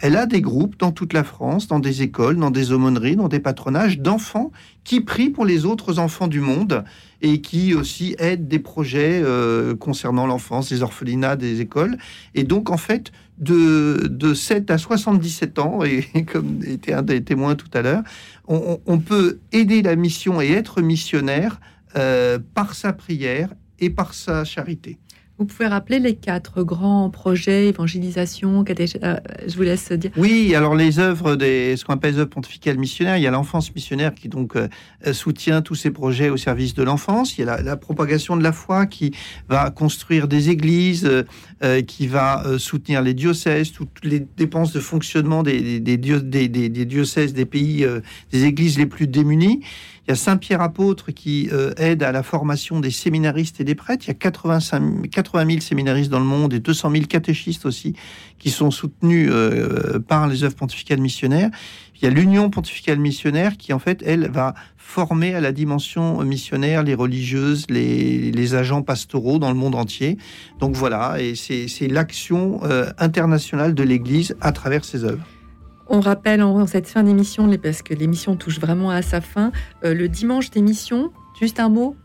Elle a des groupes dans toute la France, dans des écoles, dans des aumôneries, dans des patronages d'enfants qui prient pour les autres enfants du monde et qui aussi aident des projets euh, concernant l'enfance, des orphelinats, des écoles. Et donc, en fait, de, de 7 à 77 ans, et comme était un des témoins tout à l'heure, on peut aider la mission et être missionnaire euh, par sa prière et par sa charité. Vous pouvez rappeler les quatre grands projets, évangélisation, catéch- euh, je vous laisse dire. Oui, alors les œuvres des ce qu'on appelle les œuvres pontificales missionnaires, il y a l'enfance missionnaire qui donc euh, euh, soutient tous ces projets au service de l'enfance. Il y a la, la propagation de la foi qui va construire des églises, euh, qui va soutenir les diocèses, toutes les dépenses de fonctionnement des, des, des dio- des- des- des diocèses des pays, des églises les plus démunies. Il y a Saint-Pierre apôtre qui euh, aide à la formation des séminaristes et des prêtres. Il y a 85, 80 000 séminaristes dans le monde et 200 000 catéchistes aussi qui sont soutenus euh, par les œuvres pontificales missionnaires. Il y a l'Union pontificale missionnaire qui, en fait, elle, va former à la dimension missionnaire les religieuses, les, les agents pastoraux dans le monde entier. Donc voilà, et c'est l'action euh, internationale de l'Église à travers ces œuvres. On rappelle en cette fin d'émission, parce que l'émission touche vraiment à sa fin, euh, le dimanche d'émission, juste un mot,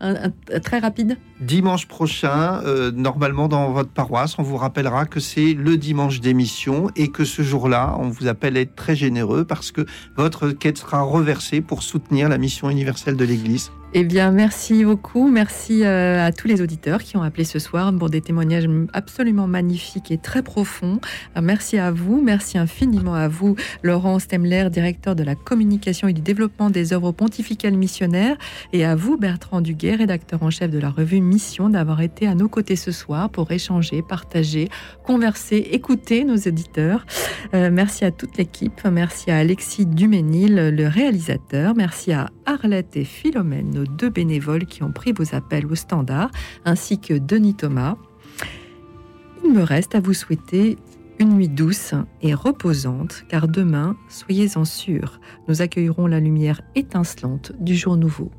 très rapide. Dimanche prochain, euh, normalement dans votre paroisse, on vous rappellera que c'est le dimanche d'émission et que ce jour-là, on vous appelle à être très généreux parce que votre quête sera reversée pour soutenir la mission universelle de l'Église. Eh bien, merci beaucoup. Merci euh, à tous les auditeurs qui ont appelé ce soir pour des témoignages absolument magnifiques et très profonds. Merci à vous. Merci infiniment à vous, Laurent Stemler, directeur de la communication et du développement des œuvres pontificales missionnaires, et à vous, Bertrand Duguet, rédacteur en chef de la revue Mission, d'avoir été à nos côtés ce soir pour échanger, partager, converser, écouter nos auditeurs. Euh, merci à toute l'équipe. Merci à Alexis Duménil, le réalisateur. Merci à Arlette et Philomène, nos deux bénévoles qui ont pris vos appels au standard, ainsi que Denis Thomas. Il me reste à vous souhaiter une nuit douce et reposante, car demain, soyez-en sûrs, nous accueillerons la lumière étincelante du jour nouveau.